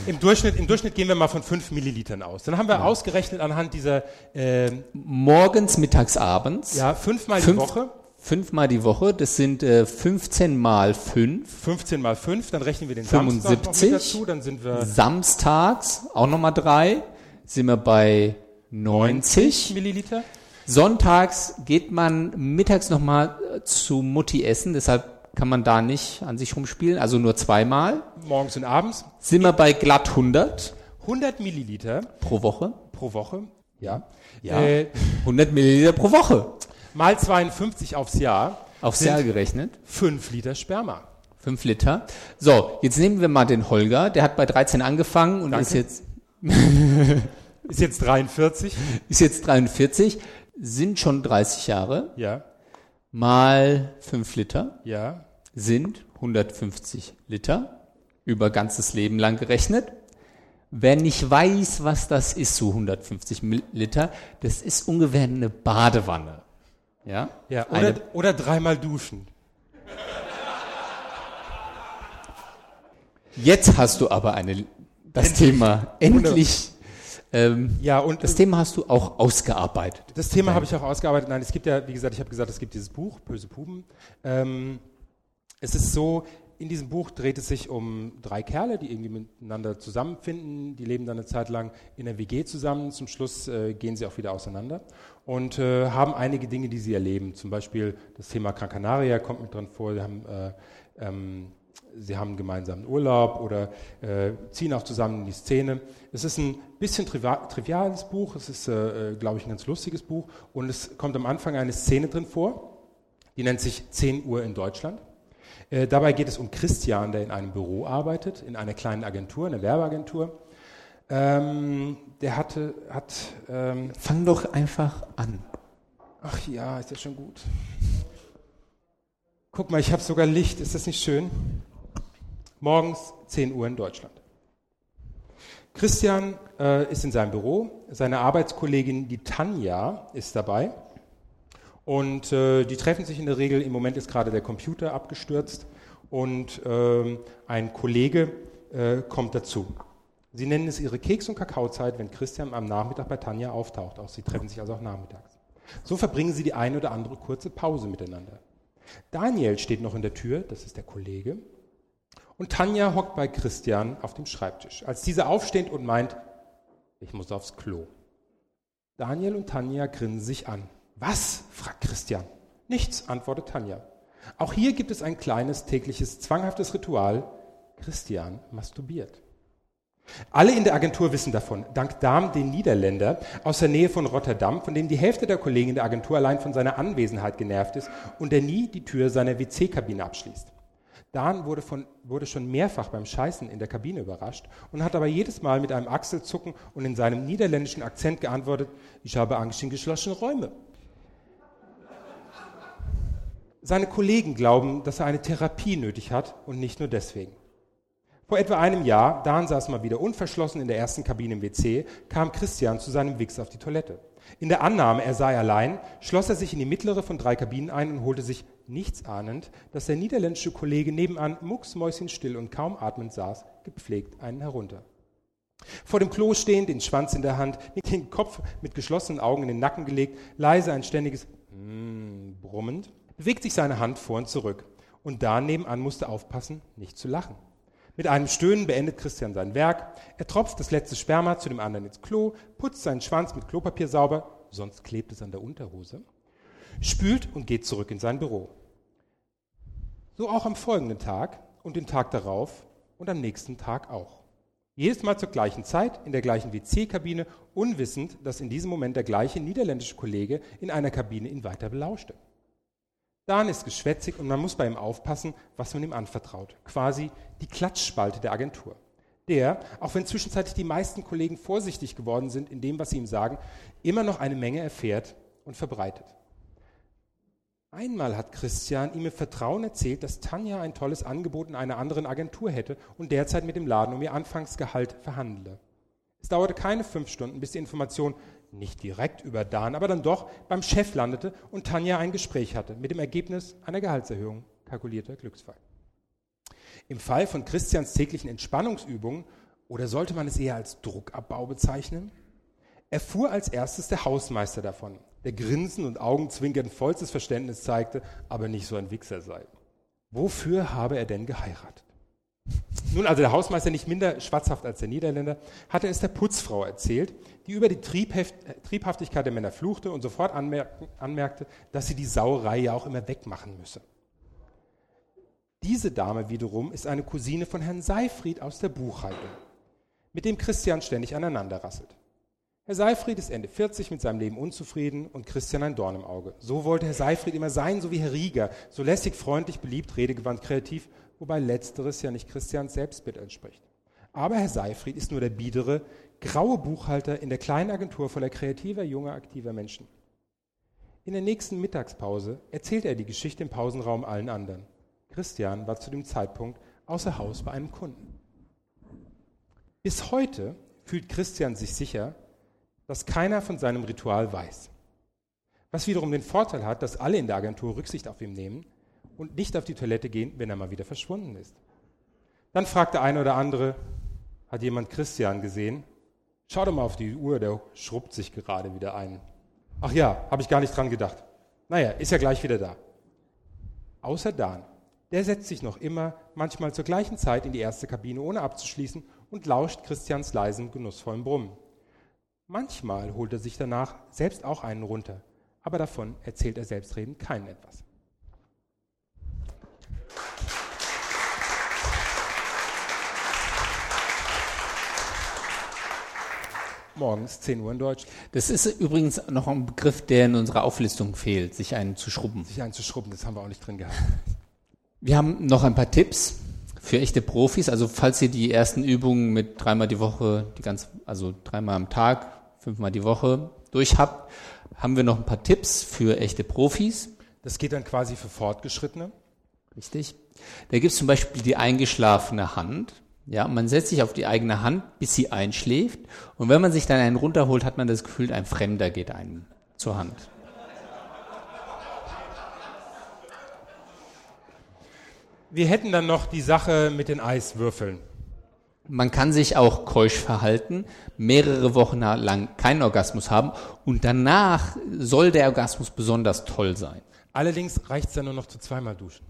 im, Durchschnitt, Im Durchschnitt gehen wir mal von fünf Millilitern aus. Dann haben wir ausgerechnet anhand dieser ähm, Morgens, mittags, abends. ja, fünfmal Fünf- die Woche, Fünfmal die Woche, das sind äh, 15 mal 5. 15 mal 5, dann rechnen wir den Samstag noch 75. mit dazu, dann sind wir Samstags, auch nochmal 3, sind wir bei 90. Milliliter. Sonntags geht man mittags nochmal äh, zu Mutti essen, deshalb kann man da nicht an sich rumspielen, also nur zweimal. Morgens und abends. Sind wir bei glatt 100 100 Milliliter pro Woche. pro Woche. Ja. Ja. Äh, 100 Milliliter pro Woche. Mal 52 aufs Jahr. Aufs Jahr gerechnet. 5 Liter Sperma. 5 Liter. So, jetzt nehmen wir mal den Holger, der hat bei 13 angefangen und Danke. ist jetzt, [LAUGHS] Ist jetzt 43. ist jetzt 43, sind schon 30 Jahre, Ja. mal 5 Liter Ja. sind 150 Liter, über ganzes Leben lang gerechnet. Wer nicht weiß, was das ist, so 150 Mil- Liter, das ist ungefähr eine Badewanne. Ja? Ja. Eine, Oder, oder dreimal duschen. jetzt hast du aber eine, das Thema endlich, ähm, Ja, und das Thema hast du auch ausgearbeitet. Das Thema habe ich auch ausgearbeitet. Nein, es gibt ja, wie gesagt, ich habe gesagt, es gibt dieses Buch, Böse Puben. Ähm, es ist so, in diesem Buch dreht es sich um drei Kerle, die irgendwie miteinander zusammenfinden. Die leben dann eine Zeit lang in der WG zusammen. Zum Schluss äh, gehen sie auch wieder auseinander und äh, haben einige Dinge, die sie erleben. Zum Beispiel das Thema Gran kommt mit dran vor. Sie haben, äh, ähm, sie haben gemeinsamen Urlaub oder äh, ziehen auch zusammen in die Szene. Es ist ein bisschen triviales Buch. Es ist, äh, äh, glaube ich, ein ganz lustiges Buch. Und es kommt am Anfang eine Szene drin vor. Die nennt sich 10 Uhr in Deutschland. Äh, dabei geht es um Christian, der in einem Büro arbeitet, in einer kleinen Agentur, einer Werbeagentur. Ähm, der hatte, hat, ähm, Fang doch einfach an. ach ja, ist ja schon gut. Guck mal, ich habe sogar Licht. Ist das nicht schön? Morgens 10 Uhr in Deutschland. Christian äh, ist in seinem Büro. Seine Arbeitskollegin, die Tanja, ist dabei. Und äh, die treffen sich in der Regel. Im Moment ist gerade der Computer abgestürzt und äh, ein Kollege äh, kommt dazu. Sie nennen es ihre Keks- und Kakaozeit, wenn Christian am Nachmittag bei Tanja auftaucht. Auch sie treffen sich also auch nachmittags. So verbringen sie die eine oder andere kurze Pause miteinander. Daniel steht noch in der Tür, das ist der Kollege, und Tanja hockt bei Christian auf dem Schreibtisch. Als dieser aufsteht und meint, ich muss aufs Klo. Daniel und Tanja grinsen sich an. Was? fragt Christian. Nichts, antwortet Tanja. Auch hier gibt es ein kleines tägliches zwanghaftes Ritual. Christian masturbiert. Alle in der Agentur wissen davon, dank Dam, den Niederländer aus der Nähe von Rotterdam, von dem die Hälfte der Kollegen in der Agentur allein von seiner Anwesenheit genervt ist und der nie die Tür seiner WC-Kabine abschließt. Dan wurde, von, wurde schon mehrfach beim Scheißen in der Kabine überrascht und hat aber jedes Mal mit einem Achselzucken und in seinem niederländischen Akzent geantwortet, ich habe Angst in geschlossene Räume. Seine Kollegen glauben, dass er eine Therapie nötig hat und nicht nur deswegen. Vor etwa einem Jahr, Dan saß mal wieder unverschlossen in der ersten Kabine im WC, kam Christian zu seinem Wichs auf die Toilette. In der Annahme, er sei allein, schloss er sich in die mittlere von drei Kabinen ein und holte sich, nichts ahnend, dass der niederländische Kollege nebenan mucksmäuschenstill und kaum atmend saß, gepflegt einen herunter. Vor dem Klo stehend, den Schwanz in der Hand, den Kopf mit geschlossenen Augen in den Nacken gelegt, leise ein ständiges mm, brummend, bewegt sich seine Hand vor und zurück. Und da nebenan musste aufpassen, nicht zu lachen. Mit einem Stöhnen beendet Christian sein Werk. Er tropft das letzte Sperma zu dem anderen ins Klo, putzt seinen Schwanz mit Klopapier sauber, sonst klebt es an der Unterhose, spült und geht zurück in sein Büro. So auch am folgenden Tag und den Tag darauf und am nächsten Tag auch. Jedes Mal zur gleichen Zeit in der gleichen WC-Kabine, unwissend, dass in diesem Moment der gleiche niederländische Kollege in einer Kabine ihn weiter belauschte. Dan ist geschwätzig und man muss bei ihm aufpassen, was man ihm anvertraut. Quasi die Klatschspalte der Agentur. Der, auch wenn zwischenzeitlich die meisten Kollegen vorsichtig geworden sind in dem, was sie ihm sagen, immer noch eine Menge erfährt und verbreitet. Einmal hat Christian ihm im Vertrauen erzählt, dass Tanja ein tolles Angebot in einer anderen Agentur hätte und derzeit mit dem Laden um ihr Anfangsgehalt verhandle. Es dauerte keine fünf Stunden, bis die Information nicht direkt über Dan, aber dann doch beim Chef landete und Tanja ein Gespräch hatte, mit dem Ergebnis einer Gehaltserhöhung, kalkulierter Glücksfall. Im Fall von Christians täglichen Entspannungsübungen, oder sollte man es eher als Druckabbau bezeichnen, erfuhr als erstes der Hausmeister davon, der Grinsen und Augenzwinkern vollstes Verständnis zeigte, aber nicht so ein Wichser sei. Wofür habe er denn geheiratet? Nun, also der Hausmeister nicht minder schwatzhaft als der Niederländer, hatte es der Putzfrau erzählt, die über die Triebhaftigkeit der Männer fluchte und sofort anmerkte, dass sie die Sauerei ja auch immer wegmachen müsse. Diese Dame wiederum ist eine Cousine von Herrn Seifried aus der Buchhaltung, mit dem Christian ständig aneinander rasselt. Herr Seifried ist Ende 40 mit seinem Leben unzufrieden und Christian ein Dorn im Auge. So wollte Herr Seifried immer sein, so wie Herr Rieger, so lässig, freundlich, beliebt, redegewandt, kreativ wobei letzteres ja nicht Christians Selbstbild entspricht. Aber Herr Seifried ist nur der biedere, graue Buchhalter in der kleinen Agentur voller kreativer, junger, aktiver Menschen. In der nächsten Mittagspause erzählt er die Geschichte im Pausenraum allen anderen. Christian war zu dem Zeitpunkt außer Haus bei einem Kunden. Bis heute fühlt Christian sich sicher, dass keiner von seinem Ritual weiß. Was wiederum den Vorteil hat, dass alle in der Agentur Rücksicht auf ihn nehmen und nicht auf die Toilette gehen, wenn er mal wieder verschwunden ist. Dann fragt der eine oder andere, hat jemand Christian gesehen? Schau doch mal auf die Uhr, der schrubbt sich gerade wieder ein. Ach ja, habe ich gar nicht dran gedacht. Naja, ist ja gleich wieder da. Außer Dan. Der setzt sich noch immer, manchmal zur gleichen Zeit in die erste Kabine, ohne abzuschließen, und lauscht Christians leisen, genussvollen Brummen. Manchmal holt er sich danach selbst auch einen runter, aber davon erzählt er selbstredend keinen etwas. Morgens 10 Uhr in Deutsch. Das ist übrigens noch ein Begriff, der in unserer Auflistung fehlt, sich einen zu schrubben. Sich einen zu schrubben, das haben wir auch nicht drin gehabt. [LAUGHS] Wir haben noch ein paar Tipps für echte Profis. Also falls ihr die ersten Übungen mit dreimal die Woche, die ganz, also dreimal am Tag, fünfmal die Woche durch habt, haben wir noch ein paar Tipps für echte Profis. Das geht dann quasi für Fortgeschrittene. Richtig. Da gibt es zum Beispiel die eingeschlafene Hand. Ja, man setzt sich auf die eigene Hand, bis sie einschläft. Und wenn man sich dann einen runterholt, hat man das Gefühl, ein Fremder geht einem zur Hand. Wir hätten dann noch die Sache mit den Eiswürfeln. Man kann sich auch keusch verhalten, mehrere Wochen lang keinen Orgasmus haben und danach soll der Orgasmus besonders toll sein. Allerdings reicht es dann nur noch zu zweimal duschen.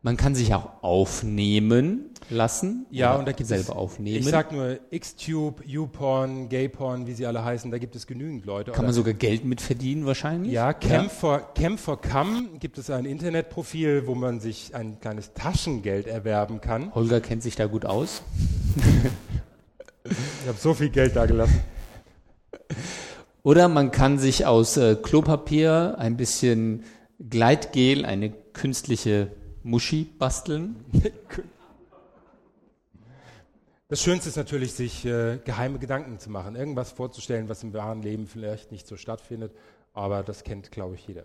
Man kann sich auch aufnehmen lassen. Ja, und da gibt selber es, aufnehmen. ich sag nur Xtube, YouPorn, Gayporn, wie sie alle heißen, da gibt es genügend Leute. kann man sogar Geld mit verdienen wahrscheinlich. ja, Camp for, Camp for Come gibt es ein Internetprofil, wo man sich ein kleines Taschengeld erwerben kann. Holger kennt sich da gut aus. Ich habe so viel Geld da gelassen. [LAUGHS] Oder man kann sich aus äh, Klopapier ein bisschen Gleitgel, eine künstliche Muschi basteln. [LAUGHS] Das Schönste ist natürlich, sich äh, geheime Gedanken zu machen, irgendwas vorzustellen, was im wahren Leben vielleicht nicht so stattfindet, aber das kennt, glaube ich, jeder.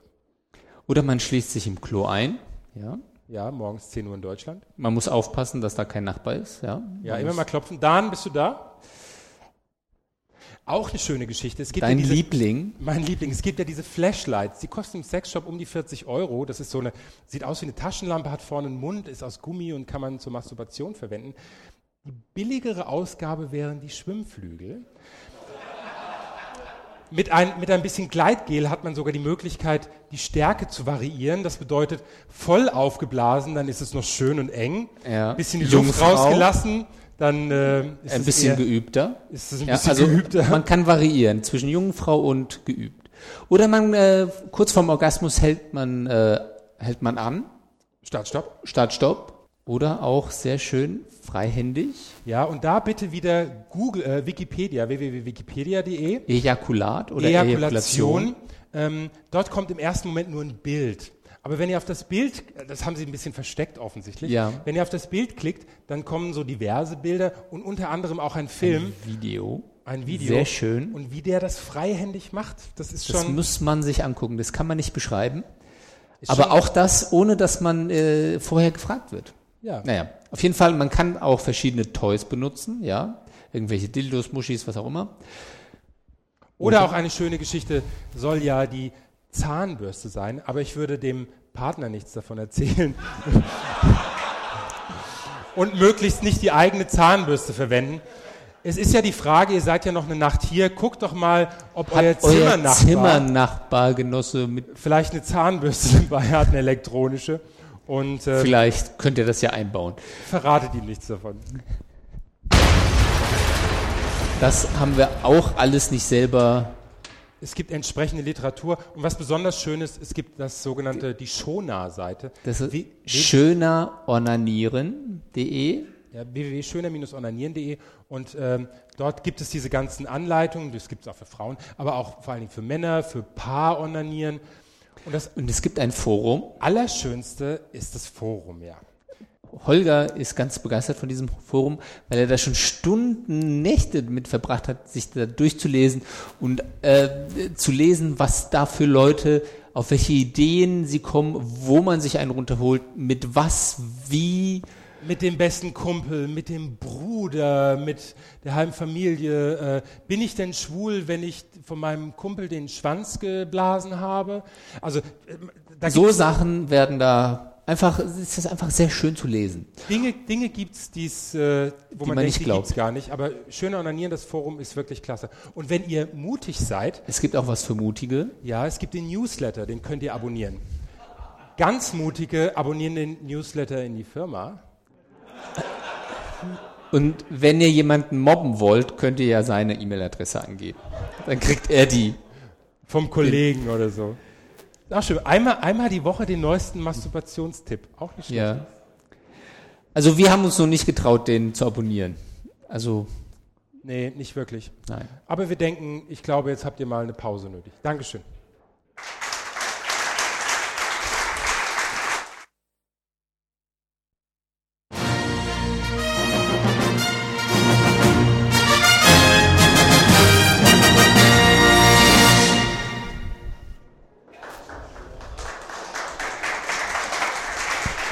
Oder man schließt sich im Klo ein. Ja. Ja, morgens 10 Uhr in Deutschland. Man muss aufpassen, dass da kein Nachbar ist. Ja, Ja, immer mal klopfen. Dan, bist du da? Auch eine schöne Geschichte. Es gibt Dein ja diese, Liebling. Mein Liebling. Es gibt ja diese Flashlights. Die kosten im Sexshop um die 40 Euro. Das ist so eine, sieht aus wie eine Taschenlampe, hat vorne einen Mund, ist aus Gummi und kann man zur Masturbation verwenden. Die billigere Ausgabe wären die Schwimmflügel. Mit ein, mit ein bisschen Gleitgel hat man sogar die Möglichkeit, die Stärke zu variieren. Das bedeutet, voll aufgeblasen, dann ist es noch schön und eng. Ja. Bisschen die Luft Jungfrau. rausgelassen, dann äh, ist ein bisschen eher, geübter. ist es ein Ja, bisschen also geübter. man kann variieren zwischen Jungfrau und geübt. Oder man äh, kurz vorm Orgasmus hält man äh, hält man an, Start, Stopp. Start Stopp. Oder auch sehr schön freihändig Ja, und da bitte wieder Google, äh, Wikipedia, www.wikipedia.de. Ejakulat oder Ejakulation. Ejakulation. Ähm, dort kommt im ersten Moment nur ein Bild. Aber wenn ihr auf das Bild, das haben sie ein bisschen versteckt offensichtlich, Ja. wenn ihr auf das Bild klickt, dann kommen so diverse Bilder und unter anderem auch ein Film, Video. ein Video. Sehr schön. Und wie der das freihändig macht, das ist Das schon. muss man sich angucken. Das kann man nicht beschreiben. Aber auch das, ohne dass man äh, vorher gefragt wird. Ja. Naja, auf jeden Fall, man kann auch verschiedene Toys benutzen, ja. Irgendwelche Dildos, Muschis, was auch immer. Oder auch eine schöne Geschichte soll ja die Zahnbürste sein, aber ich würde dem Partner nichts davon erzählen. [LAUGHS] Und möglichst nicht die eigene Zahnbürste verwenden. Es ist ja die Frage, ihr seid ja noch eine Nacht hier, guckt doch mal, ob euer Hat euer Zimmernachbar Zimmernachbargenosse mit, vielleicht eine Zahnbürste dabei hat, eine elektronische. Und äh, vielleicht könnt ihr das ja einbauen. verratet ihm nichts davon. Das haben wir auch alles nicht selber. Es gibt entsprechende Literatur. Und was besonders schön ist, es gibt das sogenannte, die Schona-Seite. Das ist schönerornanieren.de. Ja, www.schöner-onanieren.de und ähm, dort gibt es diese ganzen Anleitungen, das gibt es auch für Frauen, aber auch vor allen Dingen für Männer, für Paar-Onanieren. Und das Und es gibt ein Forum. Allerschönste ist das Forum, ja. Holger ist ganz begeistert von diesem Forum, weil er da schon Stunden, Nächte mit verbracht hat, sich da durchzulesen und äh, zu lesen, was da für Leute, auf welche Ideen sie kommen, wo man sich einen runterholt, mit was, wie. Mit dem besten Kumpel, mit dem Bruder, mit der halben Familie. Äh, bin ich denn schwul, wenn ich von meinem Kumpel den Schwanz geblasen habe? Also äh, So Sachen werden da einfach, es ist einfach sehr schön zu lesen. Dinge, Dinge gibt es, äh, wo Die man, man denkt, nicht glaubt. gar nicht. Aber schöne Onanieren, das Forum ist wirklich klasse. Und wenn ihr mutig seid, Es gibt auch was für Mutige. ja, es gibt den Newsletter, den könnt ihr abonnieren. Ganz mutige abonnieren den Newsletter in die Firma. Und wenn ihr jemanden mobben wollt, könnt ihr ja seine E-Mail-Adresse angeben. Dann kriegt er die. Vom Kollegen oder so. Ach schön. Einmal, einmal die Woche den neuesten Masturbationstipp. Auch nicht schlecht. Ja. Also wir haben uns noch nicht getraut, den zu abonnieren. Also, Nee, nicht wirklich. nein. Aber wir denken, ich glaube, jetzt habt ihr mal eine Pause nötig. Dankeschön.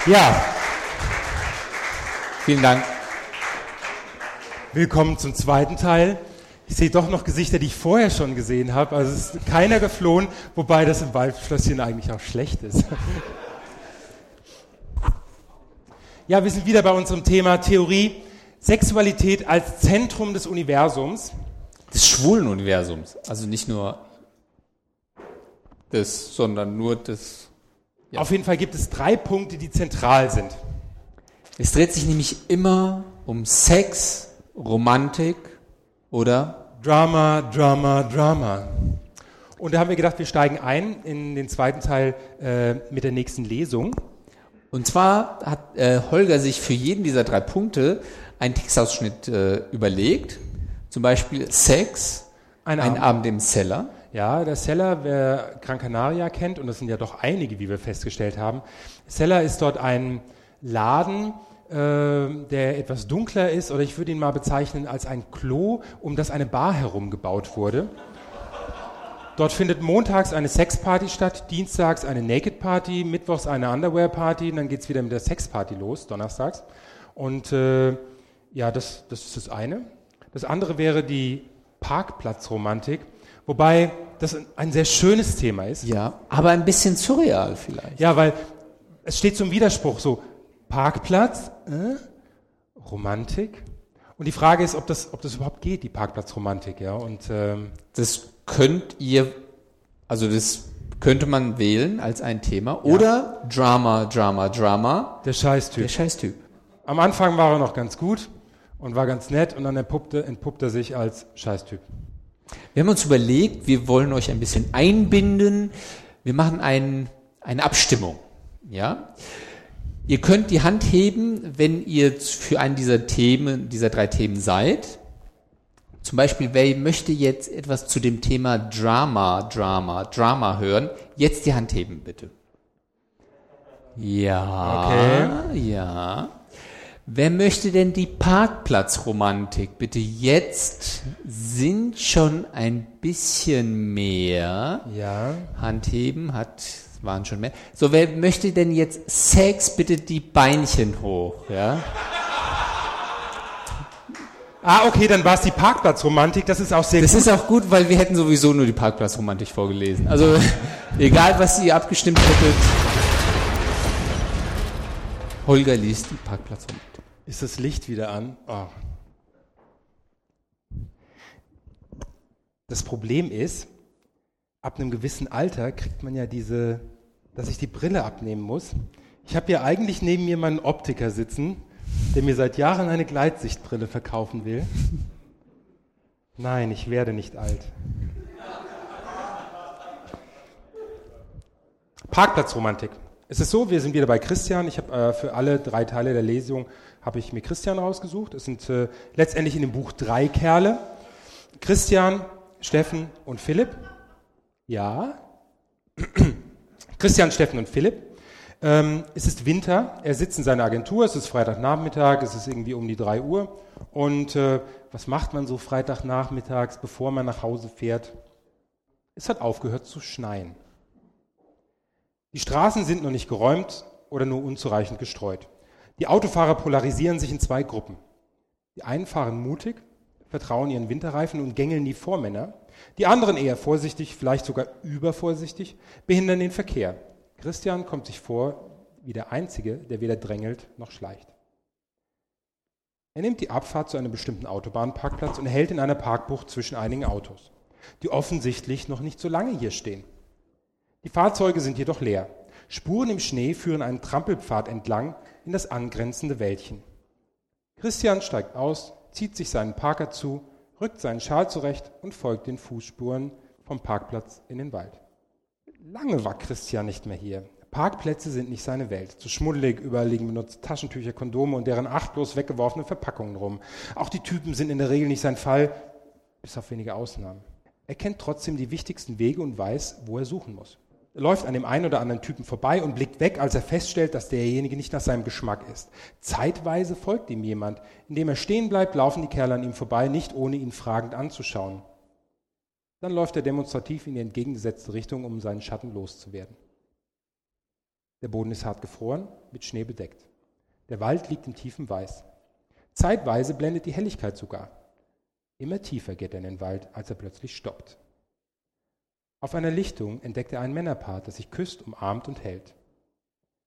Ja, Vielen Dank. Willkommen zum zweiten Teil. Ich sehe doch noch Gesichter, die ich vorher schon gesehen habe. Also es ist keiner geflohen, wobei das im Waldschlösschen eigentlich auch schlecht ist. Ja, wir sind wieder bei unserem Thema Theorie Sexualität als Zentrum des Universums. Des schwulen Universums. Also nicht nur des, sondern nur des. Ja. Auf jeden Fall gibt es drei Punkte, die zentral sind. Es dreht sich nämlich immer um Sex, Romantik oder Drama, Drama, Drama. Und da haben wir gedacht, wir steigen ein in den zweiten Teil äh, mit der nächsten Lesung. Und zwar hat äh, Holger sich für jeden dieser drei Punkte einen Textausschnitt äh, überlegt. Zum Beispiel Sex, Ein ein Abend. Abend im Cellar. Ja, der Seller, wer Gran Canaria kennt, und das sind ja doch einige, wie wir festgestellt haben. Seller ist dort ein Laden, äh, der etwas dunkler ist, oder ich würde ihn mal bezeichnen als ein Klo, um das eine Bar herum gebaut wurde. Dort findet montags eine Sexparty statt, dienstags eine Naked Party, mittwochs eine Underwear Party, und dann geht's wieder mit der Sexparty los, donnerstags. Und äh, ja, das, das ist das eine. Das andere wäre die Parkplatzromantik, wobei das ein sehr schönes Thema ist. Ja, aber ein bisschen surreal vielleicht. Ja, weil es steht zum Widerspruch so Parkplatz, äh, Romantik. Und die Frage ist, ob das, ob das überhaupt geht, die Parkplatzromantik, ja. Und ähm, Das könnt ihr, also das könnte man wählen als ein Thema. Oder Drama, Drama, Drama. der Scheißtyp. Der Scheißtyp. Am Anfang war er noch ganz gut und war ganz nett und dann entpuppte, entpuppt er sich als Scheißtyp. Wir haben uns überlegt, wir wollen euch ein bisschen einbinden. Wir machen ein, eine Abstimmung. Ja? Ihr könnt die Hand heben, wenn ihr für einen dieser Themen, dieser drei Themen seid. Zum Beispiel, wer möchte jetzt etwas zu dem Thema Drama, Drama, Drama hören? Jetzt die Hand heben, bitte. Ja, ja. Wer möchte denn die Parkplatzromantik? Bitte jetzt sind schon ein bisschen mehr. Ja. Hand heben hat, waren schon mehr. So, wer möchte denn jetzt Sex? Bitte die Beinchen hoch, ja? Ah, okay, dann war es die Parkplatzromantik. Das ist auch sehr Das gut. ist auch gut, weil wir hätten sowieso nur die Parkplatzromantik vorgelesen. Also, [LAUGHS] egal was ihr abgestimmt hättet. Holger liest die Parkplatzromantik. Ist das Licht wieder an? Oh. Das Problem ist, ab einem gewissen Alter kriegt man ja diese, dass ich die Brille abnehmen muss. Ich habe ja eigentlich neben mir meinen Optiker sitzen, der mir seit Jahren eine Gleitsichtbrille verkaufen will. Nein, ich werde nicht alt. Parkplatzromantik. Es ist so, wir sind wieder bei Christian. Ich habe äh, für alle drei Teile der Lesung habe ich mir Christian rausgesucht. Es sind äh, letztendlich in dem Buch drei Kerle. Christian, Steffen und Philipp. Ja. [CLEARS THROAT] Christian, Steffen und Philipp. Ähm, es ist Winter. Er sitzt in seiner Agentur. Es ist Freitagnachmittag. Es ist irgendwie um die drei Uhr. Und äh, was macht man so Freitagnachmittags, bevor man nach Hause fährt? Es hat aufgehört zu schneien. Die Straßen sind noch nicht geräumt oder nur unzureichend gestreut. Die Autofahrer polarisieren sich in zwei Gruppen. Die einen fahren mutig, vertrauen ihren Winterreifen und gängeln die Vormänner. Die anderen eher vorsichtig, vielleicht sogar übervorsichtig, behindern den Verkehr. Christian kommt sich vor wie der Einzige, der weder drängelt noch schleicht. Er nimmt die Abfahrt zu einem bestimmten Autobahnparkplatz und hält in einer Parkbucht zwischen einigen Autos, die offensichtlich noch nicht so lange hier stehen. Die Fahrzeuge sind jedoch leer. Spuren im Schnee führen einen Trampelpfad entlang in das angrenzende Wäldchen. Christian steigt aus, zieht sich seinen Parker zu, rückt seinen Schal zurecht und folgt den Fußspuren vom Parkplatz in den Wald. Lange war Christian nicht mehr hier. Parkplätze sind nicht seine Welt. Zu schmuddelig, überall liegen benutzte Taschentücher, Kondome und deren achtlos weggeworfene Verpackungen rum. Auch die Typen sind in der Regel nicht sein Fall, bis auf wenige Ausnahmen. Er kennt trotzdem die wichtigsten Wege und weiß, wo er suchen muss. Läuft an dem einen oder anderen Typen vorbei und blickt weg, als er feststellt, dass derjenige nicht nach seinem Geschmack ist. Zeitweise folgt ihm jemand. Indem er stehen bleibt, laufen die Kerle an ihm vorbei, nicht ohne ihn fragend anzuschauen. Dann läuft er demonstrativ in die entgegengesetzte Richtung, um seinen Schatten loszuwerden. Der Boden ist hart gefroren, mit Schnee bedeckt. Der Wald liegt im tiefen Weiß. Zeitweise blendet die Helligkeit sogar. Immer tiefer geht er in den Wald, als er plötzlich stoppt. Auf einer Lichtung entdeckt er ein Männerpaar, das sich küsst, umarmt und hält.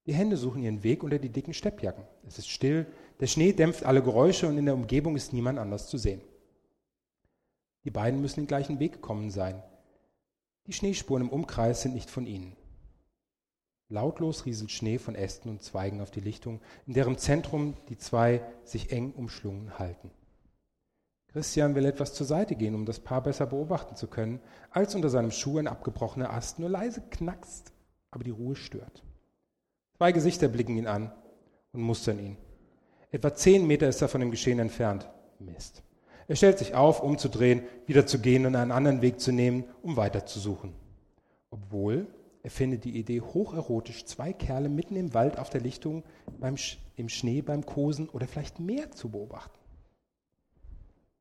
Die Hände suchen ihren Weg unter die dicken Steppjacken. Es ist still, der Schnee dämpft alle Geräusche und in der Umgebung ist niemand anders zu sehen. Die beiden müssen den gleichen Weg gekommen sein. Die Schneespuren im Umkreis sind nicht von ihnen. Lautlos rieselt Schnee von Ästen und Zweigen auf die Lichtung, in deren Zentrum die zwei sich eng umschlungen halten. Christian will etwas zur Seite gehen, um das Paar besser beobachten zu können, als unter seinem Schuh ein abgebrochener Ast nur leise knackst, aber die Ruhe stört. Zwei Gesichter blicken ihn an und mustern ihn. Etwa zehn Meter ist er von dem Geschehen entfernt. Mist. Er stellt sich auf, umzudrehen, wieder zu gehen und einen anderen Weg zu nehmen, um weiterzusuchen. Obwohl er findet die Idee hocherotisch, zwei Kerle mitten im Wald auf der Lichtung beim Sch im Schnee beim Kosen oder vielleicht mehr zu beobachten.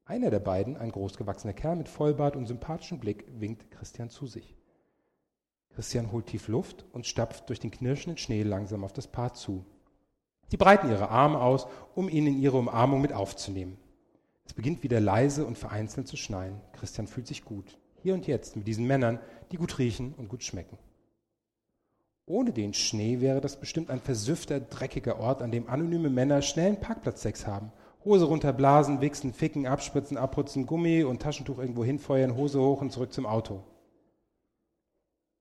Einer der beiden, ein großgewachsener Kerl mit Vollbart und sympathischem Blick, winkt Christian zu sich. Christian holt tief Luft und stapft durch den knirschenden Schnee langsam auf das Paar zu. Sie breiten ihre Arme aus, um ihn in ihre Umarmung mit aufzunehmen. Es beginnt wieder leise und vereinzelt zu schneien. Christian fühlt sich gut. Hier und jetzt mit diesen Männern, die gut riechen und gut schmecken. Ohne den Schnee wäre das bestimmt ein versüffter, dreckiger Ort, an dem anonyme Männer schnellen Parkplatzsex haben. Hose runterblasen, wichsen, ficken, abspritzen, abputzen, Gummi und Taschentuch irgendwo hinfeuern, Hose hoch und zurück zum Auto.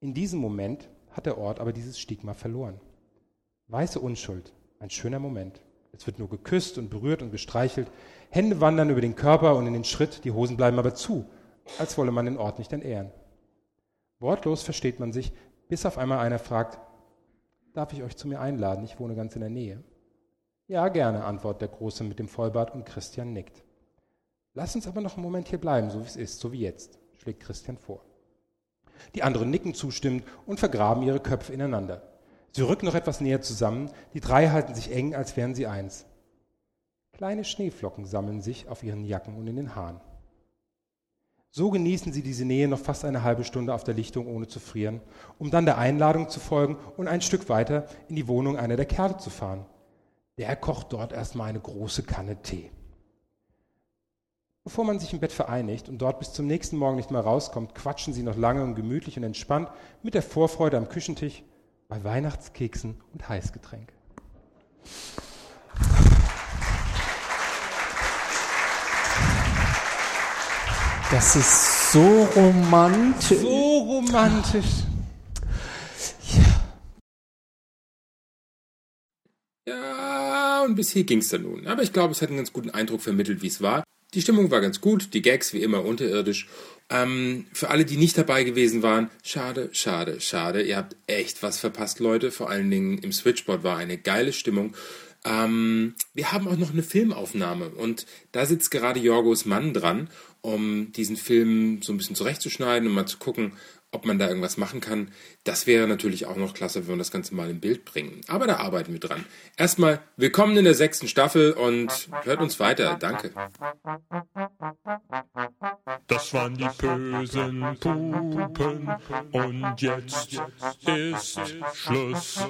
In diesem Moment hat der Ort aber dieses Stigma verloren. Weiße Unschuld, ein schöner Moment. Es wird nur geküsst und berührt und gestreichelt. Hände wandern über den Körper und in den Schritt, die Hosen bleiben aber zu, als wolle man den Ort nicht entehren. Wortlos versteht man sich, bis auf einmal einer fragt, darf ich euch zu mir einladen? Ich wohne ganz in der Nähe. Ja, gerne, antwortet der Große mit dem Vollbart und Christian nickt. Lass uns aber noch einen Moment hier bleiben, so wie es ist, so wie jetzt, schlägt Christian vor. Die anderen nicken zustimmend und vergraben ihre Köpfe ineinander. Sie rücken noch etwas näher zusammen, die drei halten sich eng, als wären sie eins. Kleine Schneeflocken sammeln sich auf ihren Jacken und in den Haaren. So genießen sie diese Nähe noch fast eine halbe Stunde auf der Lichtung, ohne zu frieren, um dann der Einladung zu folgen und ein Stück weiter in die Wohnung einer der Kerle zu fahren. Der kocht dort erstmal eine große Kanne Tee. Bevor man sich im Bett vereinigt und dort bis zum nächsten Morgen nicht mehr rauskommt, quatschen sie noch lange und gemütlich und entspannt mit der Vorfreude am Küchentisch bei Weihnachtskeksen und Heißgetränk. Das ist so romantisch. So romantisch. Ja, und bis hier ging's dann nun. Aber ich glaube, es hat einen ganz guten Eindruck vermittelt, wie es war. Die Stimmung war ganz gut, die Gags wie immer unterirdisch. Ähm, für alle, die nicht dabei gewesen waren, schade, schade, schade. Ihr habt echt was verpasst, Leute. Vor allen Dingen im Switchboard war eine geile Stimmung. Ähm, wir haben auch noch eine Filmaufnahme und da sitzt gerade Jorgos Mann dran, um diesen Film so ein bisschen zurechtzuschneiden und mal zu gucken, ob man da irgendwas machen kann. Das wäre natürlich auch noch klasse, wenn wir das Ganze mal im Bild bringen. Aber da arbeiten wir dran. Erstmal willkommen in der sechsten Staffel und hört uns weiter. Danke. Das waren die bösen Pupen und jetzt ist Schluss.